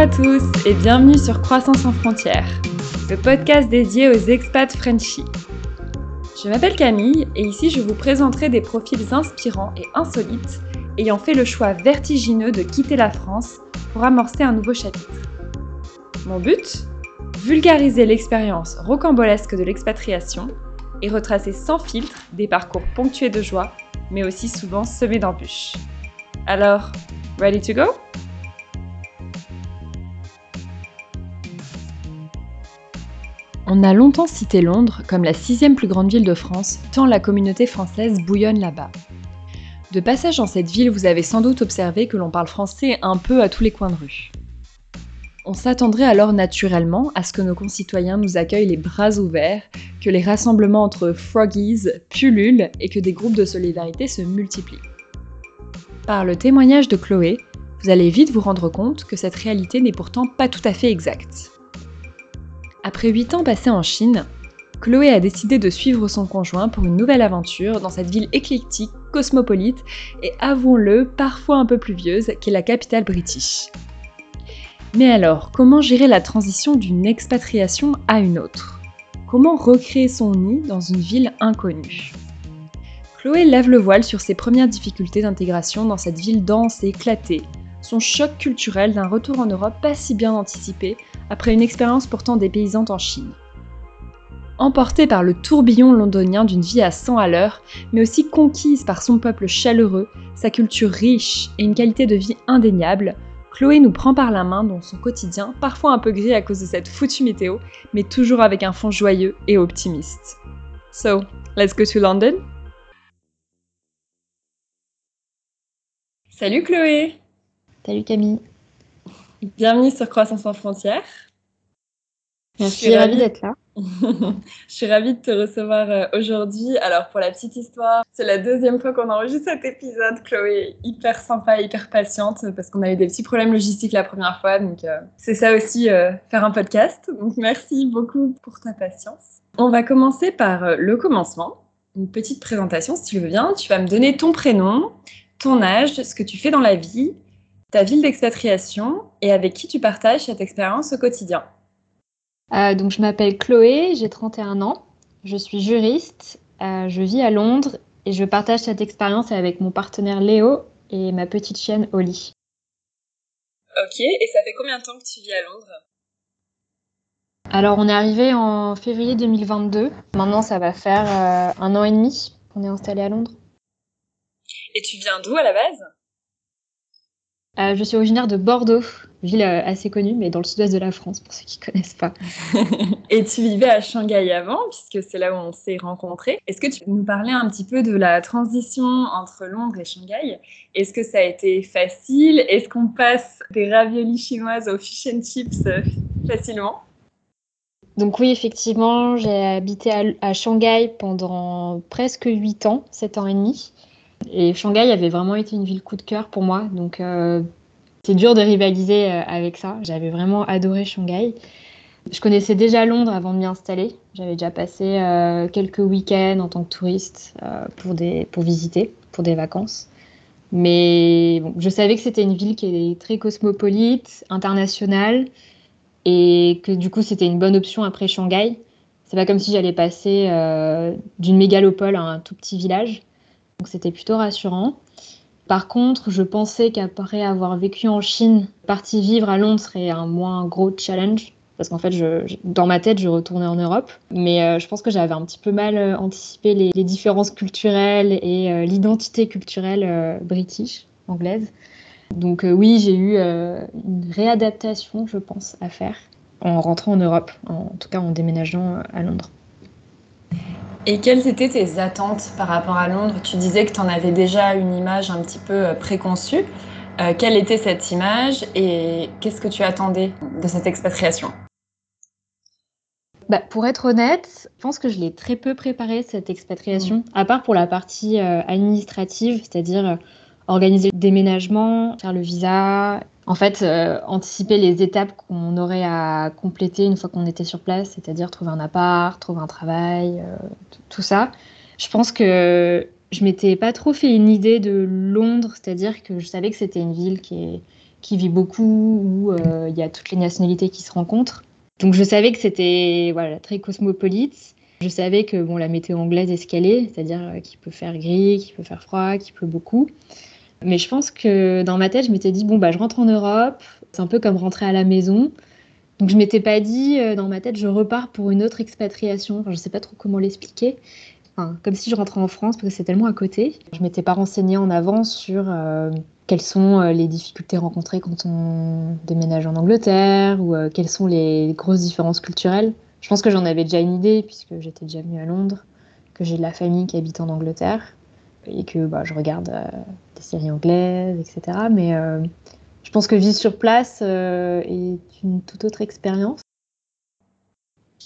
À tous et bienvenue sur Croissance sans frontières, le podcast dédié aux expats Frenchies. Je m'appelle Camille et ici je vous présenterai des profils inspirants et insolites ayant fait le choix vertigineux de quitter la France pour amorcer un nouveau chapitre. Mon but? Vulgariser l'expérience rocambolesque de l'expatriation et retracer sans filtre des parcours ponctués de joie, mais aussi souvent semés d'embûches. Alors, ready to go? On a longtemps cité Londres comme la sixième plus grande ville de France, tant la communauté française bouillonne là-bas. De passage dans cette ville, vous avez sans doute observé que l'on parle français un peu à tous les coins de rue. On s'attendrait alors naturellement à ce que nos concitoyens nous accueillent les bras ouverts, que les rassemblements entre froggies pullulent et que des groupes de solidarité se multiplient. Par le témoignage de Chloé, vous allez vite vous rendre compte que cette réalité n'est pourtant pas tout à fait exacte. Après 8 ans passés en Chine, Chloé a décidé de suivre son conjoint pour une nouvelle aventure dans cette ville éclectique, cosmopolite et avouons-le, parfois un peu pluvieuse, qu'est la capitale british. Mais alors, comment gérer la transition d'une expatriation à une autre? Comment recréer son nid dans une ville inconnue? Chloé lève le voile sur ses premières difficultés d'intégration dans cette ville dense et éclatée, son choc culturel d'un retour en Europe pas si bien anticipé après une expérience pourtant dépaysante en Chine. Emportée par le tourbillon londonien d'une vie à 100 à l'heure, mais aussi conquise par son peuple chaleureux, sa culture riche et une qualité de vie indéniable, Chloé nous prend par la main dans son quotidien, parfois un peu gris à cause de cette foutue météo, mais toujours avec un fond joyeux et optimiste. So, let's go to London? Salut Chloé! Salut Camille. Bienvenue sur Croissance sans frontières. Je suis ravie d'être là. je suis ravie de te recevoir euh, aujourd'hui. Alors, pour la petite histoire, c'est la deuxième fois qu'on enregistre cet épisode. Chloé est hyper sympa, hyper patiente parce qu'on a eu des petits problèmes logistiques la première fois. Donc, euh, c'est ça aussi, euh, faire un podcast. Donc, merci beaucoup pour ta patience. On va commencer par le commencement. Une petite présentation, si tu veux bien. Tu vas me donner ton prénom, ton âge, ce que tu fais dans la vie ta ville d'expatriation et avec qui tu partages cette expérience au quotidien. Euh, donc, je m'appelle Chloé, j'ai 31 ans, je suis juriste, euh, je vis à Londres et je partage cette expérience avec mon partenaire Léo et ma petite chienne Oli. Ok, et ça fait combien de temps que tu vis à Londres? Alors, on est arrivé en février 2022. Maintenant, ça va faire euh, un an et demi qu'on est installé à Londres. Et tu viens d'où à la base? Euh, je suis originaire de Bordeaux, ville euh, assez connue, mais dans le sud-ouest de la France, pour ceux qui ne connaissent pas. et tu vivais à Shanghai avant, puisque c'est là où on s'est rencontrés. Est-ce que tu peux nous parler un petit peu de la transition entre Londres et Shanghai? Est-ce que ça a été facile? Est-ce qu'on passe des raviolis chinoises aux fish and chips euh, facilement? Donc oui, effectivement, j'ai habité à, Shanghai pendant presque 8 ans, 7 ans et demi. Et Shanghai avait vraiment été une ville coup de cœur pour moi. Donc, euh, c'est dur de rivaliser euh, avec ça. J'avais vraiment adoré Shanghai. Je connaissais déjà Londres avant de m'y installer. J'avais déjà passé euh, quelques week-ends en tant que touriste pour, visiter, pour des vacances. Mais je savais que c'était une ville qui est très cosmopolite, internationale, et que du coup c'était une bonne option après Shanghai. C'est pas comme si j'allais passer d'une mégalopole à un tout petit village. Donc c'était plutôt rassurant. Par contre, je pensais qu'après avoir vécu en Chine, partir vivre à Londres serait un moins gros challenge. Parce qu'en fait, dans ma tête, je retournais en Europe. Mais euh, je pense que j'avais un petit peu mal euh, anticipé les, différences culturelles et euh, l'identité culturelle british, anglaise. Donc oui, j'ai eu une réadaptation, je pense, à faire en rentrant en Europe, en tout cas en déménageant à Londres. Et quelles étaient tes attentes par rapport à Londres? Tu disais que tu en avais déjà une image un petit peu euh, préconçue. Euh, quelle était cette image et qu'est-ce que tu attendais de cette expatriation? Bah, pour être honnête, je pense que je l'ai très peu préparé cette expatriation, mmh. à part pour la partie euh, administrative, c'est-à-dire organiser le déménagement, faire le visa, en fait, euh, anticiper les étapes qu'on aurait à compléter une fois qu'on était sur place, c'est-à-dire trouver un appart, trouver un travail, euh, tout ça. Je pense que je m'étais pas trop fait une idée de Londres, c'est-à-dire que je savais que c'était une ville qui vit beaucoup, où il y a toutes les nationalités qui se rencontrent. Donc je savais que c'était très cosmopolite. Je savais que bon, la météo anglaise est ce c'est-à-dire qu'il peut faire gris, qu'il peut faire froid, qu'il pleut beaucoup. Mais je pense que dans ma tête, je m'étais dit, bon, bah, je rentre en Europe, c'est un peu comme rentrer à la maison. Donc je m'étais pas dit euh, dans ma tête je repars pour une autre expatriation. Enfin, je sais pas trop comment l'expliquer. Enfin, comme si je rentrais en France parce que c'est tellement à côté. Je m'étais pas renseignée en avance sur euh, quelles sont euh, les difficultés rencontrées quand on déménage en Angleterre ou quelles sont les grosses différences culturelles. Je pense que j'en avais déjà une idée puisque j'étais déjà venue à Londres, que j'ai de la famille qui habite en Angleterre et que bah, je regarde des séries anglaises, etc. Mais je pense que vivre sur place euh, est une toute autre expérience.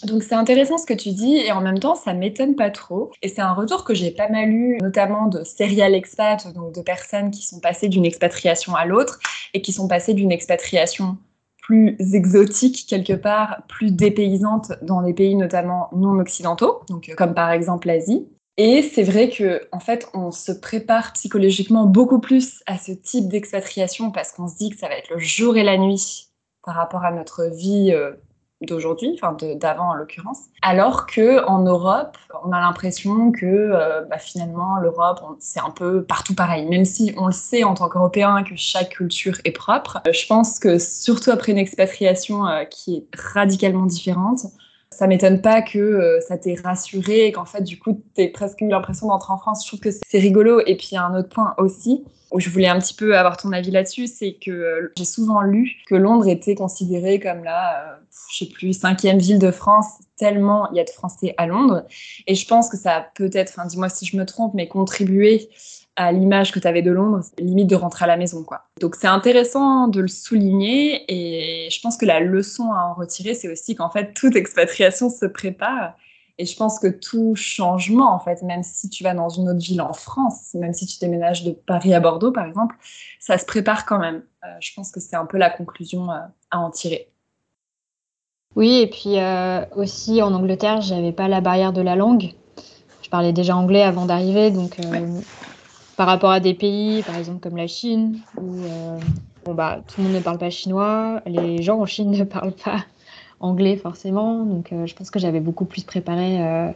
Donc c'est intéressant ce que tu dis et en même temps ça m'étonne pas trop. Et c'est un retour que j'ai pas mal eu, notamment de serial expats, donc de personnes qui sont passées d'une expatriation à l'autre et qui sont passées d'une expatriation plus exotique quelque part, plus dépaysante dans des pays notamment non occidentaux, donc comme par exemple l'Asie, et c'est vrai que en fait, on se prépare psychologiquement beaucoup plus à ce type d'expatriation parce qu'on se dit que ça va être le jour et la nuit par rapport à notre vie euh, d'aujourd'hui, enfin d'avant en l'occurrence. Alors que en Europe, on a l'impression que euh, bah, finalement l'Europe, c'est un peu partout pareil. Même si on le sait en tant qu'Européen que chaque culture est propre, euh, je pense que surtout après une expatriation qui est radicalement différente, ça m'étonne pas que euh, ça t'ait rassuré et qu'en fait, du coup, t'aies presque eu l'impression d'entrer en France. Je trouve que c'est rigolo. Et puis, il y a un autre point aussi où je voulais un petit peu avoir ton avis là-dessus, c'est que euh, j'ai souvent lu que Londres était considérée comme la, euh, je sais plus, cinquième ville de France, tellement il y a de Français à Londres. Et je pense que ça a peut-être, dis-moi si je me trompe, mais contribué à l'image que tu avais de Londres, limite de rentrer à la maison. quoi. Donc c'est intéressant de le souligner et je pense que la leçon à en retirer, c'est aussi qu'en fait, toute expatriation se prépare. Et je pense que tout changement, en fait, même si tu vas dans une autre ville en France, même si tu déménages de Paris à Bordeaux, par exemple, ça se prépare quand même. Euh, je pense que c'est un peu la conclusion euh, à en tirer. Oui, et puis euh, aussi en Angleterre, j'avais pas la barrière de la langue. Je parlais déjà anglais avant d'arriver, donc par rapport à des pays, par exemple comme la Chine, où euh, bon, bah, tout le monde ne parle pas chinois, les gens en Chine ne parlent pas anglais forcément, donc euh, je pense que j'avais beaucoup plus préparé euh,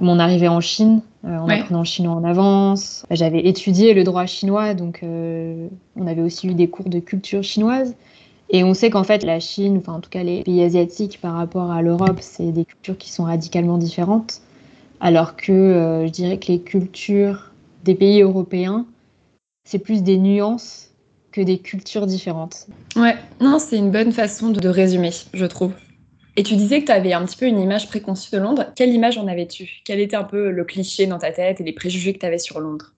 mon arrivée en Chine, en apprenant le chinois en avance. J'avais étudié le droit chinois, donc on avait aussi eu des cours de culture chinoise. Et on sait qu'en fait, la Chine, enfin en tout cas les pays asiatiques par rapport à l'Europe, c'est des cultures qui sont radicalement différentes. Alors que je dirais que les cultures des pays européens, c'est plus des nuances que des cultures différentes. Ouais, non, c'est une bonne façon de, résumer, je trouve. Et tu disais que tu avais un petit peu une image préconçue de Londres. Quelle image en avais-tu? Quel était un peu le cliché dans ta tête et les préjugés que tu avais sur Londres?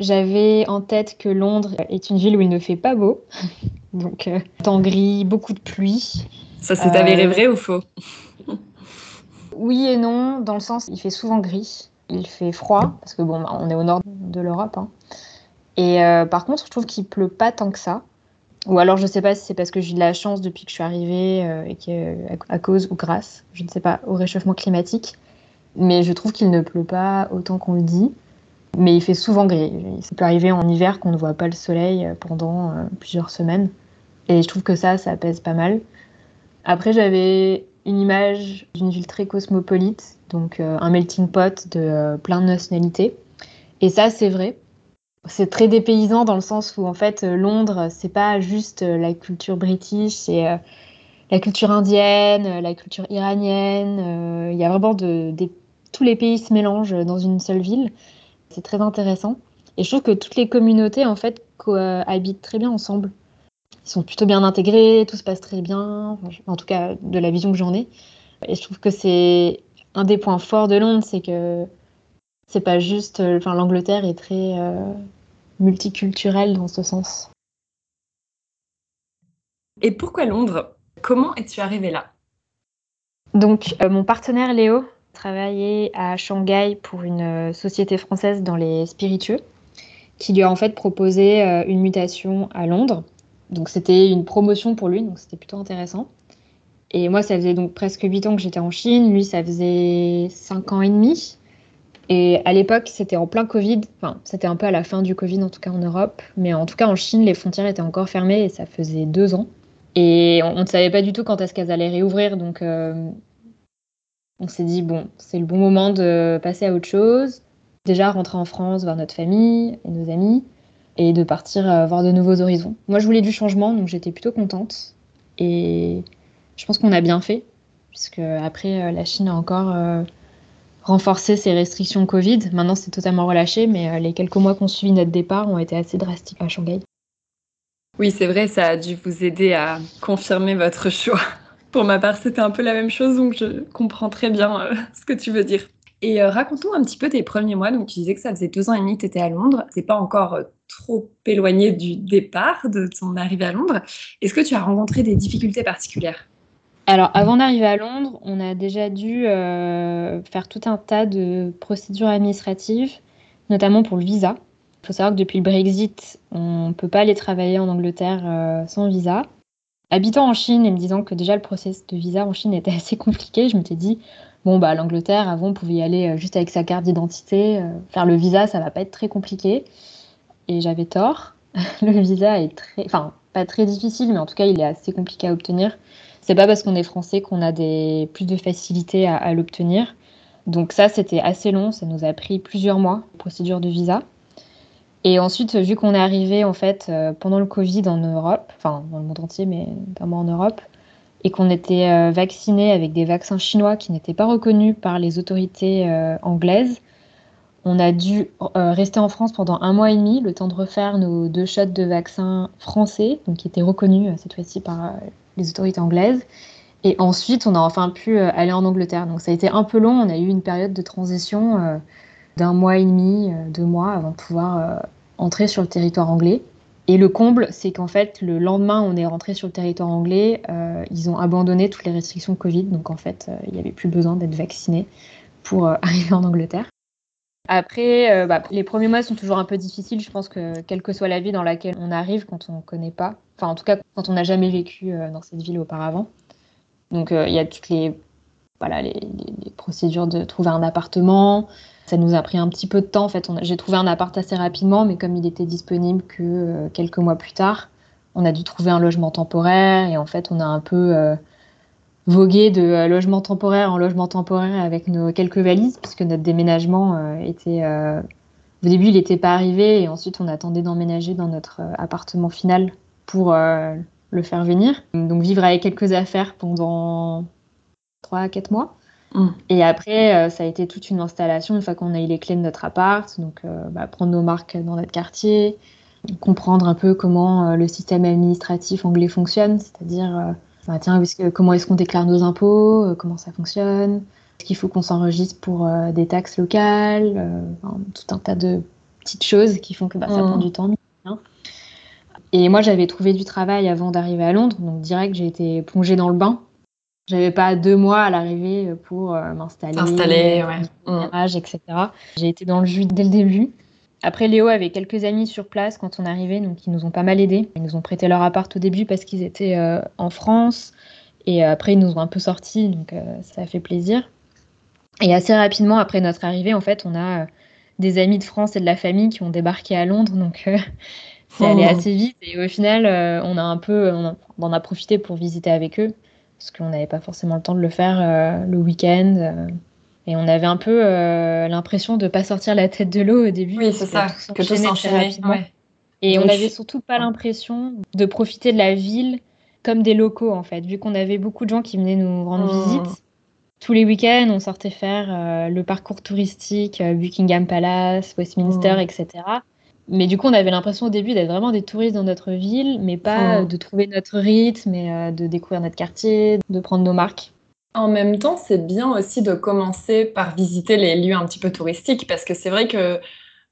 J'avais en tête que Londres est une ville où il ne fait pas beau. Donc, euh, temps gris, beaucoup de pluie. Ça s'est avéré euh, vrai ou faux? Oui et non, dans le sens, il fait souvent gris il fait froid, parce que bon, on est au nord de l'Europe. Hein. Et euh, par contre, je trouve qu'il pleut pas tant que ça. Ou alors, je sais pas si c'est parce que j'ai de la chance depuis que je suis arrivée euh, que, à cause ou grâce, je ne sais pas, au réchauffement climatique. Mais je trouve qu'il ne pleut pas autant qu'on le dit. Mais il fait souvent gris. Il peut arriver en hiver qu'on ne voit pas le soleil pendant euh, plusieurs semaines. Et je trouve que ça, ça pèse pas mal. Après, j'avais une image d'une ville très cosmopolite, donc euh, un melting pot de euh, plein de nationalités. Et ça, c'est vrai. C'est très dépaysant dans le sens où en fait euh, Londres, c'est pas juste la culture british, c'est la culture indienne, la culture iranienne. Il y a vraiment tous les pays se mélangent dans une seule ville. C'est très intéressant. Et je trouve que toutes les communautés en fait cohabitent très bien ensemble ils sont plutôt bien intégrés, tout se passe très bien, en tout cas de la vision que j'en ai. Et je trouve que c'est un des points forts de Londres, c'est que c'est pas juste, enfin l'Angleterre est très euh, multiculturelle dans ce sens. Et pourquoi Londres? Comment es-tu arrivée là? Donc euh, mon partenaire Léo travaillait à Shanghai pour une euh, société française dans les spiritueux, qui lui a en fait proposé une mutation à Londres donc c'était une promotion pour lui, donc c'était plutôt intéressant. Et moi, ça faisait donc presque 8 ans que j'étais en Chine. Lui, ça faisait 5 ans et demi. Et à l'époque, c'était en plein Covid, enfin, c'était un peu à la fin du Covid, en tout cas en Europe, mais en tout cas en Chine, les frontières étaient encore fermées et ça faisait deux ans. Et on ne savait pas du tout quand est-ce qu'elles allaient réouvrir, donc euh, on s'est dit, bon, c'est le bon moment de passer à autre chose. Déjà, rentrer en France, voir notre famille et nos amis, et de partir euh, voir de nouveaux horizons. Moi, je voulais du changement, donc j'étais plutôt contente. Et je pense qu'on a bien fait, puisque après, euh, la Chine a encore renforcer ces restrictions Covid. Maintenant, c'est totalement relâché, mais euh, les quelques mois qu'on suivi notre départ ont été assez drastiques à Shanghai. Oui, c'est vrai, ça a dû vous aider à confirmer votre choix. Pour ma part, c'était un peu la même chose, donc je comprends très bien euh, ce que tu veux dire. Et euh, raconte-nous un petit peu tes premiers mois. Donc, tu disais que ça faisait deux ans et demi que tu étais à Londres. C'est pas encore trop éloigné du départ de ton arrivée à Londres. Est-ce que tu as rencontré des difficultés particulières? Alors, avant d'arriver à Londres, on a déjà dû euh, faire tout un tas de procédures administratives, notamment pour le visa. Il faut savoir que depuis le Brexit, on ne peut pas aller travailler en Angleterre euh, sans visa. Habitant en Chine et me disant que déjà le process de visa en Chine était assez compliqué, je me suis dit, bon, bah, l'Angleterre, avant, on pouvait y aller euh, juste avec sa carte d'identité. faire le visa, ça va pas être très compliqué. Et j'avais tort. le visa est très. Enfin, pas très difficile, mais en tout cas, il est assez compliqué à obtenir. C'est pas parce qu'on est français qu'on a des, plus de facilité à, l'obtenir. Donc ça, c'était assez long, ça nous a pris plusieurs mois, procédure de visa. Et ensuite, vu qu'on est arrivé en fait euh, pendant le Covid en Europe, enfin dans le monde entier, mais notamment en Europe, et qu'on était euh, vacciné avec des vaccins chinois qui n'étaient pas reconnus par les autorités euh, anglaises, on a dû rester en France pendant un mois et demi, le temps de refaire nos deux shots de vaccins français, donc qui étaient reconnus cette fois-ci par les autorités anglaises. Et ensuite, on a enfin pu euh, aller en Angleterre. Donc ça a été un peu long. On a eu une période de transition euh, d'un mois et demi, euh, deux mois avant de pouvoir entrer sur le territoire anglais. Et le comble, c'est qu'en fait, le lendemain, on est rentré sur le territoire anglais. ils ont abandonné toutes les restrictions Covid. Donc en fait, il n'y avait plus besoin d'être vacciné pour arriver en Angleterre. Après, bah, les premiers mois sont toujours un peu difficiles. Je pense que quelle que soit la vie dans laquelle on arrive, quand on ne connaît pas, Enfin, en tout cas, quand on n'a jamais vécu euh, dans cette ville auparavant. Donc, euh, il y a toutes les, voilà, les, procédures de trouver un appartement. Ça nous a pris un petit peu de temps. En fait, j'ai trouvé un appart assez rapidement, mais comme il était disponible que euh, quelques mois plus tard, on a dû trouver un logement temporaire. Et en fait, on a un peu vogué de logement temporaire en logement temporaire avec nos quelques valises, puisque notre déménagement était. au début, il n'était pas arrivé, et ensuite, on attendait d'emménager dans notre appartement final pour euh, le faire venir. Donc vivre avec quelques affaires pendant 3 à 4 mois. Mm. Et après, euh, ça a été toute une installation une fois qu'on a eu les clés de notre appart. Donc euh, bah, prendre nos marques dans notre quartier, comprendre un peu comment le système administratif anglais fonctionne, c'est-à-dire bah, tiens, comment est-ce qu'on déclare nos impôts, comment ça fonctionne, est-ce qu'il faut qu'on s'enregistre pour des taxes locales, tout un tas de petites choses qui font que bah, ça mm. prend du temps. Et moi, j'avais trouvé du travail avant d'arriver à Londres, donc direct, j'ai été plongée dans le bain. J'avais pas deux mois à l'arrivée pour euh, m'installer, Installer, ouais. Mmh. etc. J'ai été dans le jus dès le début. Après, Léo avait quelques amis sur place quand on arrivait, donc ils nous ont pas mal aidés. Ils nous ont prêté leur appart au début parce qu'ils étaient euh, en France. Et euh, après, ils nous ont un peu sortis, donc ça a fait plaisir. Et assez rapidement, après notre arrivée, en fait, on a des amis de France et de la famille qui ont débarqué à Londres. Donc, c'est allé oh. assez vite et au final, euh, on a un peu, on, en a profité pour visiter avec eux parce qu'on n'avait pas forcément le temps de le faire euh, le week-end. Euh, et on avait un peu l'impression de ne pas sortir la tête de l'eau au début. Oui, c'est ça, que tout s'enchaînait. Ouais. Et on n'avait surtout pas l'impression de profiter de la ville comme des locaux, en fait. Vu qu'on avait beaucoup de gens qui venaient nous rendre mmh. visite, tous les week-ends, on sortait faire le parcours touristique, Buckingham Palace, Westminster, mmh. etc. Mais du coup, on avait l'impression au début d'être vraiment des touristes dans notre ville, mais pas de trouver notre rythme, mais euh, de découvrir notre quartier, de prendre nos marques. En même temps, c'est bien aussi de commencer par visiter les lieux un petit peu touristiques, parce que c'est vrai que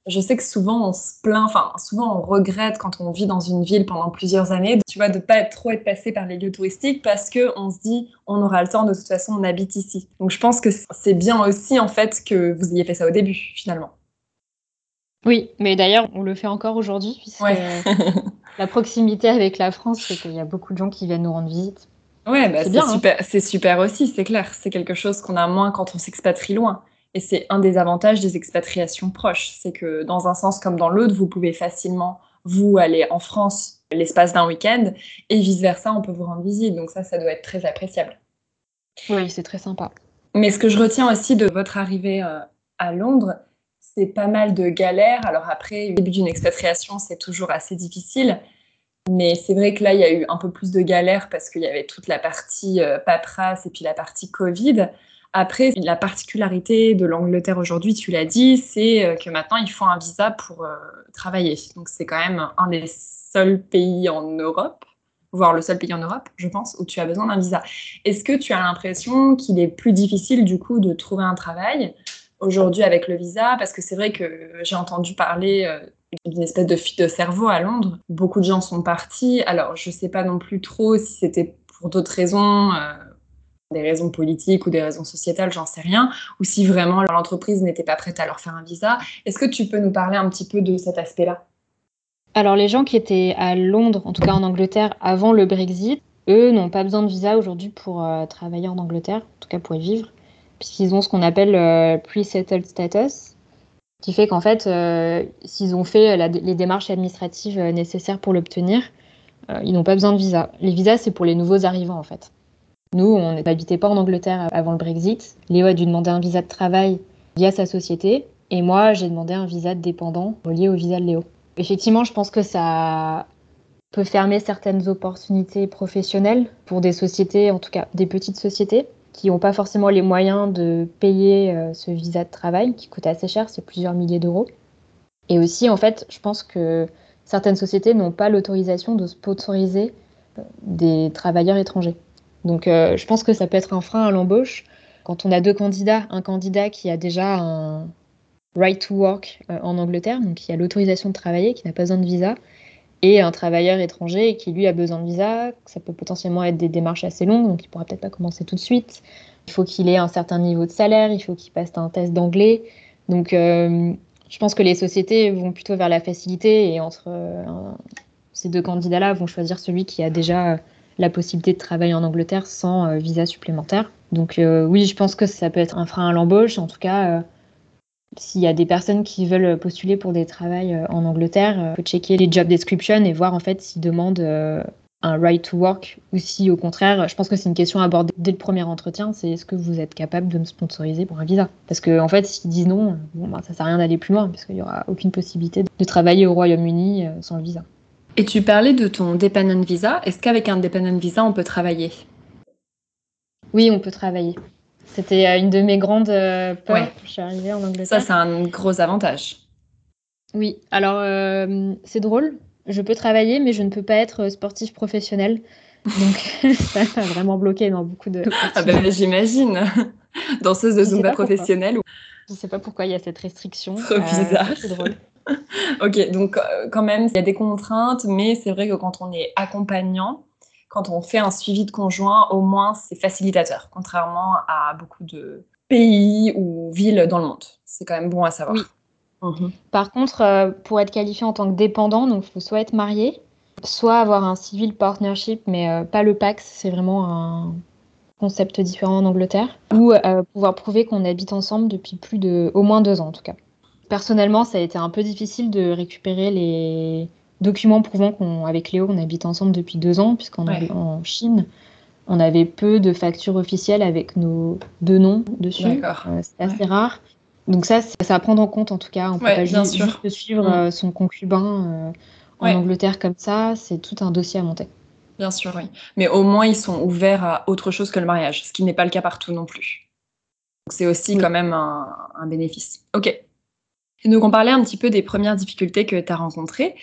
je sais que souvent on se plaint, enfin souvent on regrette quand on vit dans une ville pendant plusieurs années, tu vois, de pas être trop être passé par les lieux touristiques parce que on se dit on aura le temps de toute façon on habite ici. Donc je pense que c'est bien aussi en fait que vous ayez fait ça au début finalement. Oui, mais d'ailleurs, on le fait encore aujourd'hui, puisque la proximité avec la France fait qu'il y a beaucoup de gens qui viennent nous rendre visite. Ouais, bah, c'est hein. super, c'est super aussi, c'est clair. C'est quelque chose qu'on a moins quand on s'expatrie loin. Et c'est un des avantages des expatriations proches. C'est que dans un sens comme dans l'autre, vous pouvez facilement, vous, aller en France l'espace d'un week-end et vice-versa, on peut vous rendre visite. Donc ça, ça doit être très appréciable. Oui, c'est très sympa. Mais ce que je retiens aussi de votre arrivée euh, à Londres, c'est pas mal de galères. Alors après, le début d'une expatriation, c'est toujours assez difficile. Mais c'est vrai que là, il y a eu un peu plus de galères parce qu'il y avait toute la partie euh, paperasse et puis la partie Covid. Après, la particularité de l'Angleterre aujourd'hui, tu l'as dit, c'est euh, que maintenant, il faut un visa pour travailler. Donc c'est quand même un des seuls pays en Europe voire le seul pays en Europe, je pense, où tu as besoin d'un visa. Est-ce que tu as l'impression qu'il est plus difficile du coup de trouver un travail aujourd'hui avec le visa Parce que c'est vrai que j'ai entendu parler euh, d'une espèce de fuite de cerveau à Londres. Beaucoup de gens sont partis. Alors, je ne sais pas non plus trop si c'était pour d'autres raisons. Euh, des raisons politiques ou des raisons sociétales, j'en sais rien, ou si vraiment l'entreprise n'était pas prête à leur faire un visa. Est-ce que tu peux nous parler un petit peu de cet aspect-là? Alors les gens qui étaient à Londres, en tout cas en Angleterre, avant le Brexit, eux n'ont pas besoin de visa aujourd'hui pour euh, travailler en Angleterre, en tout cas pour y vivre, puisqu'ils ont ce qu'on appelle le euh, pre-settled status, qui fait qu'en fait, euh, s'ils ont fait les démarches administratives nécessaires pour l'obtenir, ils n'ont pas besoin de visa. Les visas, c'est pour les nouveaux arrivants en fait. Nous, on n'habitait pas en Angleterre avant le Brexit. Léo a dû demander un visa de travail via sa société, et moi, j'ai demandé un visa de dépendant lié au visa de Léo. Effectivement, je pense que ça peut fermer certaines opportunités professionnelles pour des sociétés, en tout cas des petites sociétés, qui n'ont pas forcément les moyens de payer euh, ce visa de travail qui coûte assez cher, c'est plusieurs milliers d'euros. Et aussi, en fait, je pense que certaines sociétés n'ont pas l'autorisation de sponsoriser euh, des travailleurs étrangers. Donc, euh, je pense que ça peut être un frein à l'embauche. Quand on a deux candidats, un candidat qui a déjà un, right to work en Angleterre, donc qui a l'autorisation de travailler, qui n'a pas besoin de visa, et un travailleur étranger qui lui a besoin de visa. Ça peut potentiellement être des démarches assez longues, donc il pourra peut-être pas commencer tout de suite. Il faut qu'il ait un certain niveau de salaire, il faut qu'il passe un test d'anglais. Donc euh, je pense que les sociétés vont plutôt vers la facilité et entre euh, ces deux candidats-là vont choisir celui qui a déjà la possibilité de travailler en Angleterre sans visa supplémentaire. Donc oui, je pense que ça peut être un frein à l'embauche. En tout cas, s'il y a des personnes qui veulent postuler pour des travails euh, en Angleterre, il euh, faut checker les job descriptions et voir en fait s'ils demandent euh, un right to work ou si au contraire, je pense que c'est une question abordée dès le premier entretien, c'est est-ce que vous êtes capable de me sponsoriser pour un visa? Parce que en fait, s'ils disent non, bon, bah, ça sert à rien d'aller plus loin parce qu'il n'y aura aucune possibilité de travailler au Royaume-Uni sans le visa. Et tu parlais de ton dependent visa. Est-ce qu'avec un dependent visa, on peut travailler? Oui, on peut travailler. C'était euh, une de mes grandes euh, peurs. Je suis arrivée en Angleterre. Ça, c'est un gros avantage. Oui, alors euh, c'est drôle. Je peux travailler, mais je ne peux pas être sportif professionnel. Donc, ça m'a vraiment bloqué dans beaucoup de. Ah ben, j'imagine. Danseuse de Zumba professionnelle. Je ne sais pas pourquoi il y a cette restriction. Trop bizarre. c'est drôle. ok, donc quand même, il y a des contraintes, mais c'est vrai que quand on est accompagnant, quand on fait un suivi de conjoint, au moins c'est facilitateur, contrairement à beaucoup de pays ou villes dans le monde. C'est quand même bon à savoir. Oui. Mhm. Par contre, euh, pour être qualifié en tant que dépendant, donc il faut soit être marié, soit avoir un civil partnership, mais euh, pas le PAX, c'est vraiment un concept différent en Angleterre, ou euh, pouvoir prouver qu'on habite ensemble depuis plus de au moins deux ans en tout cas. Personnellement, ça a été un peu difficile de récupérer les documents prouvant qu'avec Léo, on habite ensemble depuis deux ans, puisqu'en en Chine, on avait peu de factures officielles avec nos deux noms dessus. Euh, c'est assez rare. Donc ça, c'est à prendre en compte en tout cas. On peut pas juste, suivre mm. euh, son concubin euh, en Angleterre comme ça. C'est tout un dossier à monter. Bien sûr, oui. Mais au moins, ils sont ouverts à autre chose que le mariage, ce qui n'est pas le cas partout non plus. C'est aussi quand même un, un bénéfice. Ok. Donc on parlait un petit peu des premières difficultés que tu as rencontrées.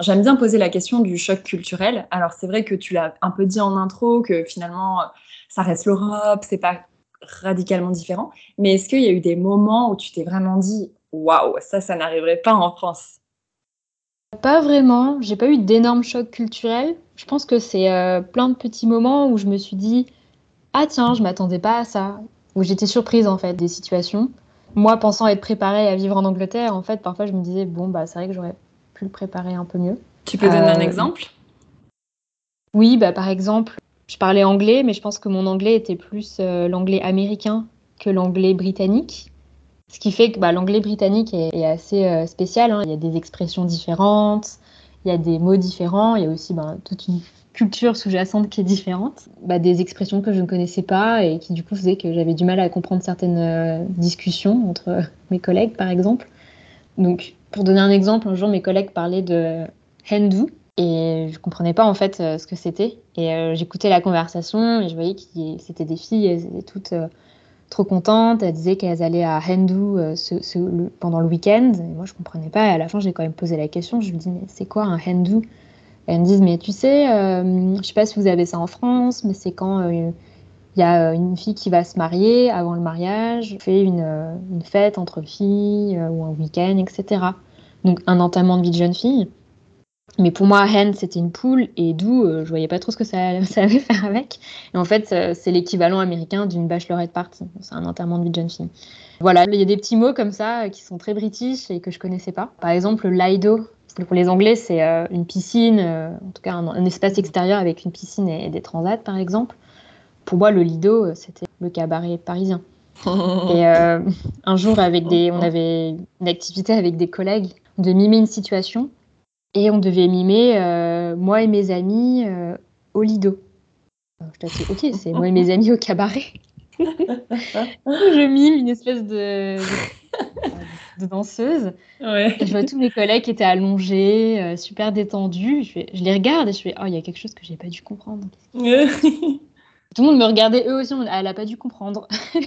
J'aime bien poser la question du choc culturel. Alors c'est vrai que tu l'as un peu dit en intro que finalement ça reste l'Europe, c'est pas radicalement différent. Mais est-ce qu'il y a eu des moments où tu t'es vraiment dit waouh, ça, ça n'arriverait pas en France? Pas vraiment. J'ai pas eu d'énormes chocs culturels. Je pense que c'est euh, plein de petits moments où je me suis dit ah tiens, je m'attendais pas à ça. Où j'étais surprise en fait des situations. Moi, pensant être préparée à vivre en Angleterre, en fait, parfois je me disais bon bah c'est vrai que j'aurais le préparer un peu mieux. Tu peux donner un euh, exemple? Oui, bah, par exemple, je parlais anglais, mais je pense que mon anglais était plus euh, l'anglais américain que l'anglais britannique. Ce qui fait que bah, l'anglais britannique est, assez euh, spécial. Hein. Il y a des expressions différentes, il y a des mots différents, il y a aussi bah, toute une culture sous-jacente qui est différente. Bah, des expressions que je ne connaissais pas et qui du coup faisaient que j'avais du mal à comprendre certaines euh, discussions entre mes collègues, par exemple. Donc, pour donner un exemple, un jour mes collègues parlaient de Hindu et je comprenais pas en fait euh, ce que c'était. Et j'écoutais la conversation et je voyais que c'était des filles, elles étaient toutes trop contentes. Elles disaient qu'elles allaient à Hindu euh, pendant le week-end. Et moi, je comprenais pas. Et à la fin, j'ai quand même posé la question. Je lui dis, mais c'est quoi un Hindu? Elles me disent, mais tu sais, euh, je sais pas si vous avez ça en France, mais c'est quand euh, il y a une fille qui va se marier avant le mariage, fait une, une fête entre filles ou un week-end, etc. Donc, un entamement de vie de jeune fille. Mais pour moi, hen, c'était une poule, et d'où euh, je voyais pas trop ce que ça, ça allait faire avec. Et en fait, euh, c'est l'équivalent américain d'une bachelorette party. C'est un enterrement de vie de jeune fille. Voilà, il y a des petits mots comme ça euh, qui sont très british et que je connaissais pas. Par exemple, le lido. Pour les Anglais, c'est une piscine, en tout cas un, espace extérieur avec une piscine et, des transats, par exemple. Pour moi, le lido, c'était le cabaret parisien. et un jour, avec des, on avait une activité avec des collègues de mimer une situation et on devait mimer euh, moi et mes amis euh, au Lido. je dit, ok, c'est moi et mes amis au cabaret. je mime une espèce de, de, danseuse. je vois tous mes collègues qui étaient allongés, euh, super détendus. Je, je, les regarde et je fais, oh, il y a quelque chose que j'ai pas dû comprendre. Tout le monde me regardait, eux aussi, elle a pas dû comprendre.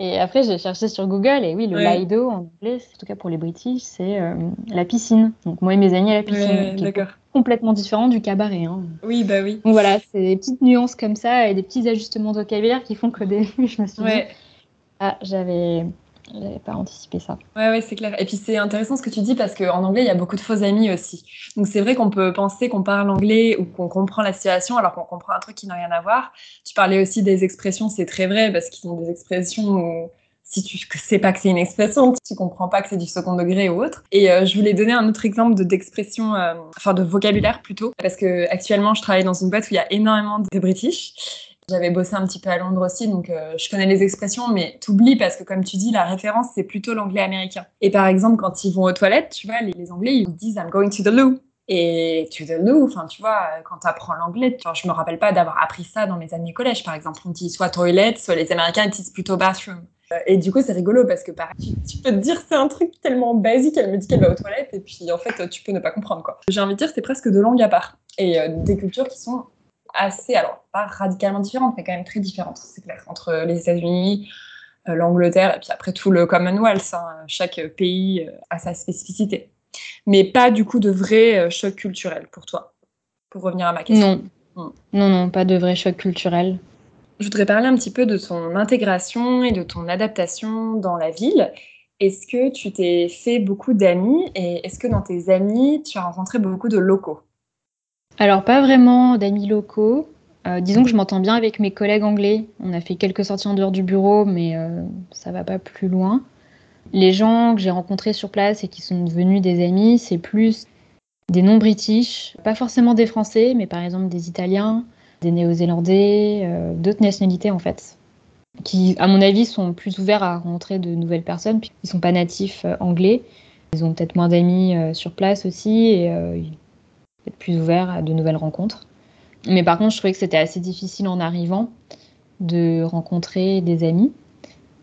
Et après, j'ai cherché sur Google, et oui, le Lido en anglais, en tout cas pour les British, c'est euh, la piscine. Donc moi et mes amis à la piscine. qui est complètement différent du cabaret. Hein. Oui, bah oui. Donc voilà, c'est des petites nuances comme ça et des petits ajustements de vocabulaire qui font qu'au début, je me suis dit, ah, j'avais j'avais pas anticipé ça. Ouais, ouais, c'est clair. Et puis c'est intéressant ce que tu dis parce qu'en anglais, il y a beaucoup de faux amis aussi. Donc c'est vrai qu'on peut penser qu'on parle anglais ou qu'on comprend la situation alors qu'on comprend un truc qui n'a rien à voir. Tu parlais aussi des expressions, c'est très vrai parce qu'ils ont des expressions où si tu sais pas que c'est une expression, tu comprends pas que c'est du second degré ou autre. Et euh, je voulais donner un autre exemple d'expression, euh, enfin de vocabulaire plutôt, parce que actuellement je travaille dans une boîte où il y a énormément de British. J'avais bossé un petit peu à Londres aussi, donc euh, je connais les expressions, mais t'oublies parce que, comme tu dis, la référence, c'est plutôt l'anglais américain. Et par exemple, quand ils vont aux toilettes, tu vois, les, Anglais, ils disent I'm going to the loo. Et to the loo, enfin, tu vois, quand tu apprends l'anglais, je me rappelle pas d'avoir appris ça dans mes années collège, par exemple. On dit soit toilette, soit les Américains ils disent plutôt bathroom. Euh, et du coup, c'est rigolo parce que pareil, tu, peux te dire c'est un truc tellement basique, elle me dit qu'elle va aux toilettes, et puis en fait, tu peux ne pas comprendre quoi. J'ai envie de dire, c'est presque de langue à part. Et euh, des cultures qui sont assez, alors pas radicalement différentes, mais quand même très différentes, c'est clair, entre les États-Unis, euh, l'Angleterre et puis après tout le Commonwealth. Hein. chaque pays euh, a sa spécificité. Mais pas du coup de vrai euh, choc culturel pour toi, pour revenir à ma question. Non. Hmm. Non, non, pas de vrai choc culturel. Je voudrais parler un petit peu de ton intégration et de ton adaptation dans la ville. Est-ce que tu t'es fait beaucoup d'amis et est-ce que dans tes amis, tu as rencontré beaucoup de locaux? Alors, pas vraiment d'amis locaux. Euh, disons que je m'entends bien avec mes collègues anglais. On a fait quelques sorties en dehors du bureau, mais euh, ça va pas plus loin. Les gens que j'ai rencontrés sur place et qui sont devenus des amis, c'est plus des non-british, pas forcément des Français, mais par exemple des Italiens, des Néo-Zélandais, euh, d'autres nationalités en fait, qui, à mon avis, sont plus ouverts à rencontrer de nouvelles personnes, puisqu'ils sont pas natifs anglais. Ils ont peut-être moins d'amis sur place aussi, et plus ouvert à de nouvelles rencontres. Mais par contre, je trouvais que c'était assez difficile en arrivant de rencontrer des amis.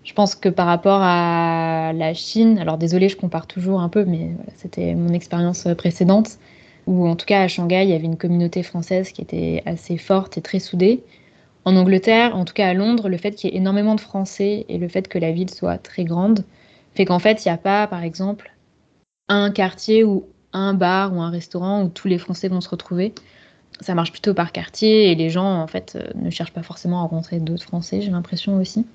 Je pense que par rapport à la Chine, alors désolé, je compare toujours un peu, mais c'était mon expérience précédente, où en tout cas à Shanghai, il y avait une communauté française qui était assez forte et très soudée. En Angleterre, en tout cas à Londres, le fait qu'il y ait énormément de Français et le fait que la ville soit très grande fait qu'en fait, il n'y a pas, par exemple, un quartier ou un bar ou un restaurant où tous les Français vont se retrouver. Ça marche plutôt par quartier et les gens en fait euh, ne cherchent pas forcément à rencontrer d'autres Français, j'ai l'impression aussi.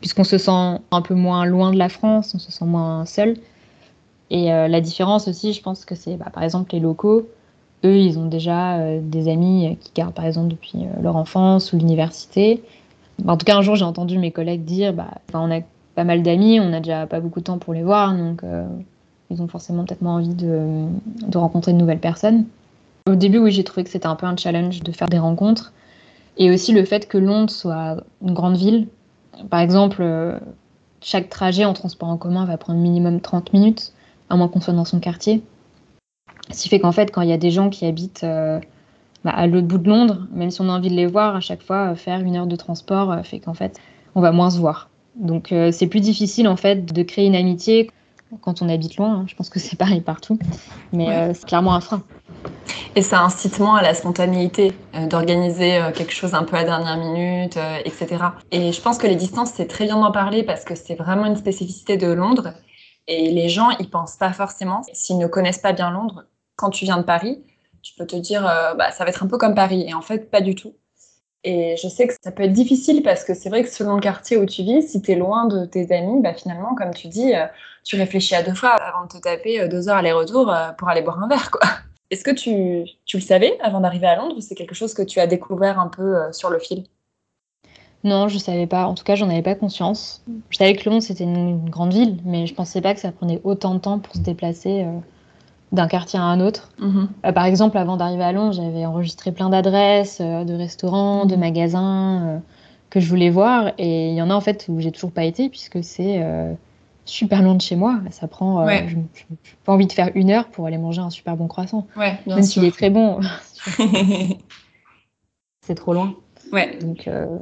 Puisqu'on se sent un peu moins loin de la France, on se sent moins seul. Et euh, la différence aussi, je pense que c'est bah, par exemple les locaux. Eux, ils ont déjà euh, des amis qui gardent par exemple depuis leur enfance ou l'université. en tout cas, un jour, j'ai entendu mes collègues dire bah, on a pas mal d'amis, on n'a déjà pas beaucoup de temps pour les voir, donc ils ont forcément peut-être moins envie de, rencontrer de nouvelles personnes. Au début, oui, j'ai trouvé que c'était un peu un challenge de faire des rencontres. Et aussi le fait que Londres soit une grande ville. Par exemple, euh, chaque trajet en transport en commun va prendre minimum 30 minutes, à moins qu'on soit dans son quartier. Ce qui fait qu'en fait, quand il y a des gens qui habitent euh, bah, à l'autre bout de Londres, même si on a envie de les voir, à chaque fois, faire une heure de transport fait qu'en fait, on va moins se voir. Donc c'est plus difficile en fait de créer une amitié quand on habite loin. Hein. Je pense que c'est pareil partout, mais c'est clairement un frein. Et ça incite moins à la spontanéité, euh, d'organiser euh, quelque chose un peu à dernière minute, euh, etc. Et je pense que les distances, c'est très bien d'en parler parce que c'est vraiment une spécificité de Londres. Et les gens, ils pensent pas forcément. S'ils ne connaissent pas bien Londres, quand tu viens de Paris, tu peux te dire, bah, ça va être un peu comme Paris. Et en fait, pas du tout. Et je sais que ça peut être difficile parce que c'est vrai que selon le quartier où tu vis, si tu es loin de tes amis, bah finalement, comme tu dis, tu réfléchis à deux fois avant de te taper deux heures aller-retour pour aller boire un verre. quoi. Est-ce que tu, tu, le savais avant d'arriver à Londres ou c'est quelque chose que tu as découvert un peu euh, sur le fil? Non, je ne savais pas. En tout cas, j'en avais pas conscience. Je savais que Londres, c'était une, grande ville, mais je ne pensais pas que ça prenait autant de temps pour se déplacer euh, d'un quartier à un autre. Mhm. Euh, par exemple, avant d'arriver à Londres, j'avais enregistré plein d'adresses, de restaurants, de mhm. magasins que je voulais voir. Et il y en a en fait où j'ai toujours pas été, puisque c'est super loin de chez moi. Ça prend. Euh, je n'ai pas envie de faire une heure pour aller manger un super bon croissant. Ouais, Même s'il est très bon. c'est trop loin. Ouais. Donc, euh,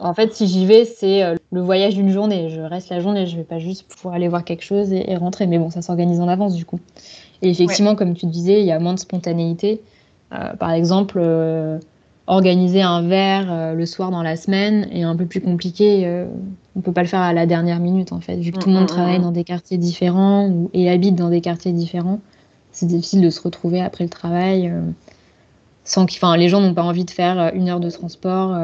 en fait, si j'y vais, c'est euh, le voyage d'une journée. Je reste la journée, je vais pas juste pour aller voir quelque chose et, rentrer. Mais bon, ça s'organise en avance du coup. Et effectivement, comme tu disais, il y a moins de spontanéité. par exemple, organiser un verre euh, le soir dans la semaine est un peu plus compliqué. Euh, on peut pas le faire à la dernière minute en fait, vu que tout le monde mm, mm, travaille mm. dans des quartiers différents ou, et habite dans des quartiers différents. C'est difficile de se retrouver après le travail euh, sans enfin, les gens n'ont pas envie de faire une heure de transport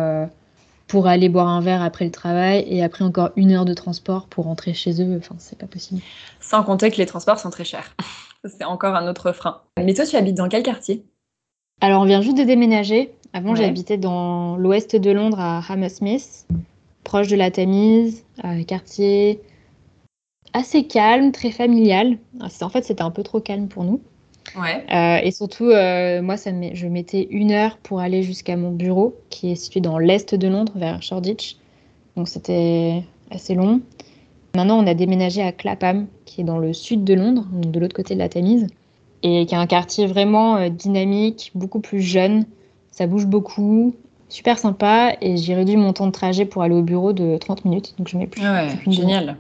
pour aller boire un verre après le travail et après encore une heure de transport pour rentrer chez eux. Enfin, c'est pas possible. Sans compter que les transports sont très chers. c'est encore un autre frein. Mais toi, tu habites dans quel quartier? Alors, on vient juste de déménager. Avant, j'habitais dans l'ouest de Londres, à Hammersmith, proche de la Tamise, un quartier assez calme, très familial. En fait, c'était un peu trop calme pour nous. Ouais. Euh, et surtout, euh, moi, ça je mettais une heure pour aller jusqu'à mon bureau, qui est situé dans l'est de Londres, vers Shoreditch. Donc, c'était assez long. Maintenant, on a déménagé à Clapham, qui est dans le sud de Londres, de l'autre côté de la Tamise et qui est un quartier vraiment euh, dynamique, beaucoup plus jeune. Ça bouge beaucoup, super sympa. Et j'ai réduit mon temps de trajet pour aller au bureau de 30 minutes. Donc je mets plus. Ouais, génial.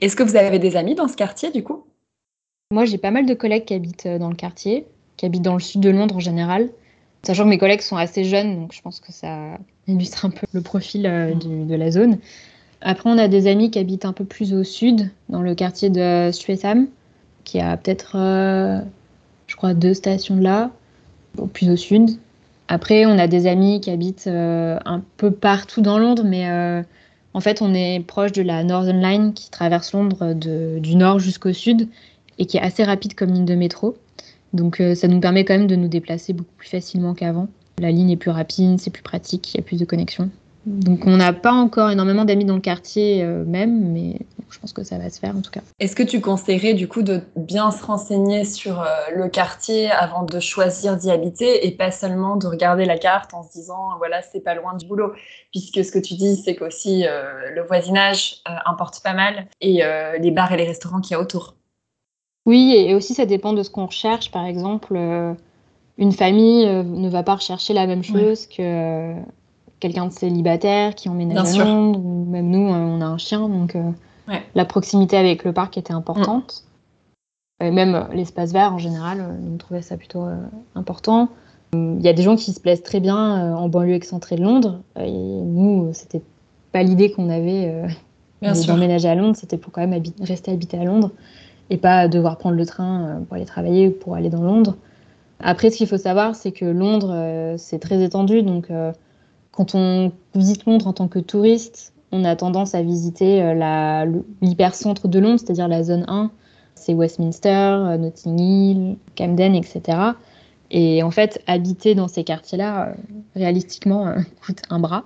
Est-ce que vous avez des amis dans ce quartier du coup? Moi, j'ai pas mal de collègues qui habitent euh, dans le quartier, qui habitent dans le sud de Londres en général. Sachant que mes collègues sont assez jeunes, donc je pense que ça illustre un peu le profil euh, de la zone. Après, on a des amis qui habitent un peu plus au sud, dans le quartier de Streatham qui a peut-être, euh, je crois, deux stations là, plus au sud. Après, on a des amis qui habitent euh, un peu partout dans Londres, mais euh, en fait, on est proche de la Northern Line qui traverse Londres du nord jusqu'au sud et qui est assez rapide comme ligne de métro. Donc, ça nous permet quand même de nous déplacer beaucoup plus facilement qu'avant. La ligne est plus rapide, c'est plus pratique, il y a plus de connexions. Donc on n'a pas encore énormément d'amis dans le quartier euh, même, mais je pense que ça va se faire en tout cas. Est-ce que tu conseillerais du coup de bien se renseigner sur euh, le quartier avant de choisir d'y habiter et pas seulement de regarder la carte en se disant voilà c'est pas loin du boulot? Puisque ce que tu dis c'est qu'aussi euh, le voisinage importe pas mal et les bars et les restaurants qu'il y a autour. Oui et aussi ça dépend de ce qu'on recherche par exemple une famille ne va pas rechercher la même chose que quelqu'un de célibataire qui emménage à Londres, ou même nous, euh, on a un chien, donc euh, la proximité avec le parc était importante. Mm. Et même euh, l'espace vert en général, on trouvait ça plutôt important. Il y a des gens qui se plaisent très bien en banlieue excentrée de Londres, et nous, c'était pas l'idée qu'on avait d'emménager à Londres, c'était pour quand même rester habité à Londres et pas devoir prendre le train pour aller travailler ou pour aller dans Londres. Après, ce qu'il faut savoir, c'est que Londres, c'est très étendu, donc quand on visite Londres en tant que touriste, on a tendance à visiter euh, l'hypercentre de Londres, c'est-à-dire la zone 1. C'est Westminster, euh, Notting Hill, Camden, etc. Et en fait, habiter dans ces quartiers-là, euh, réalistiquement, coûte un bras.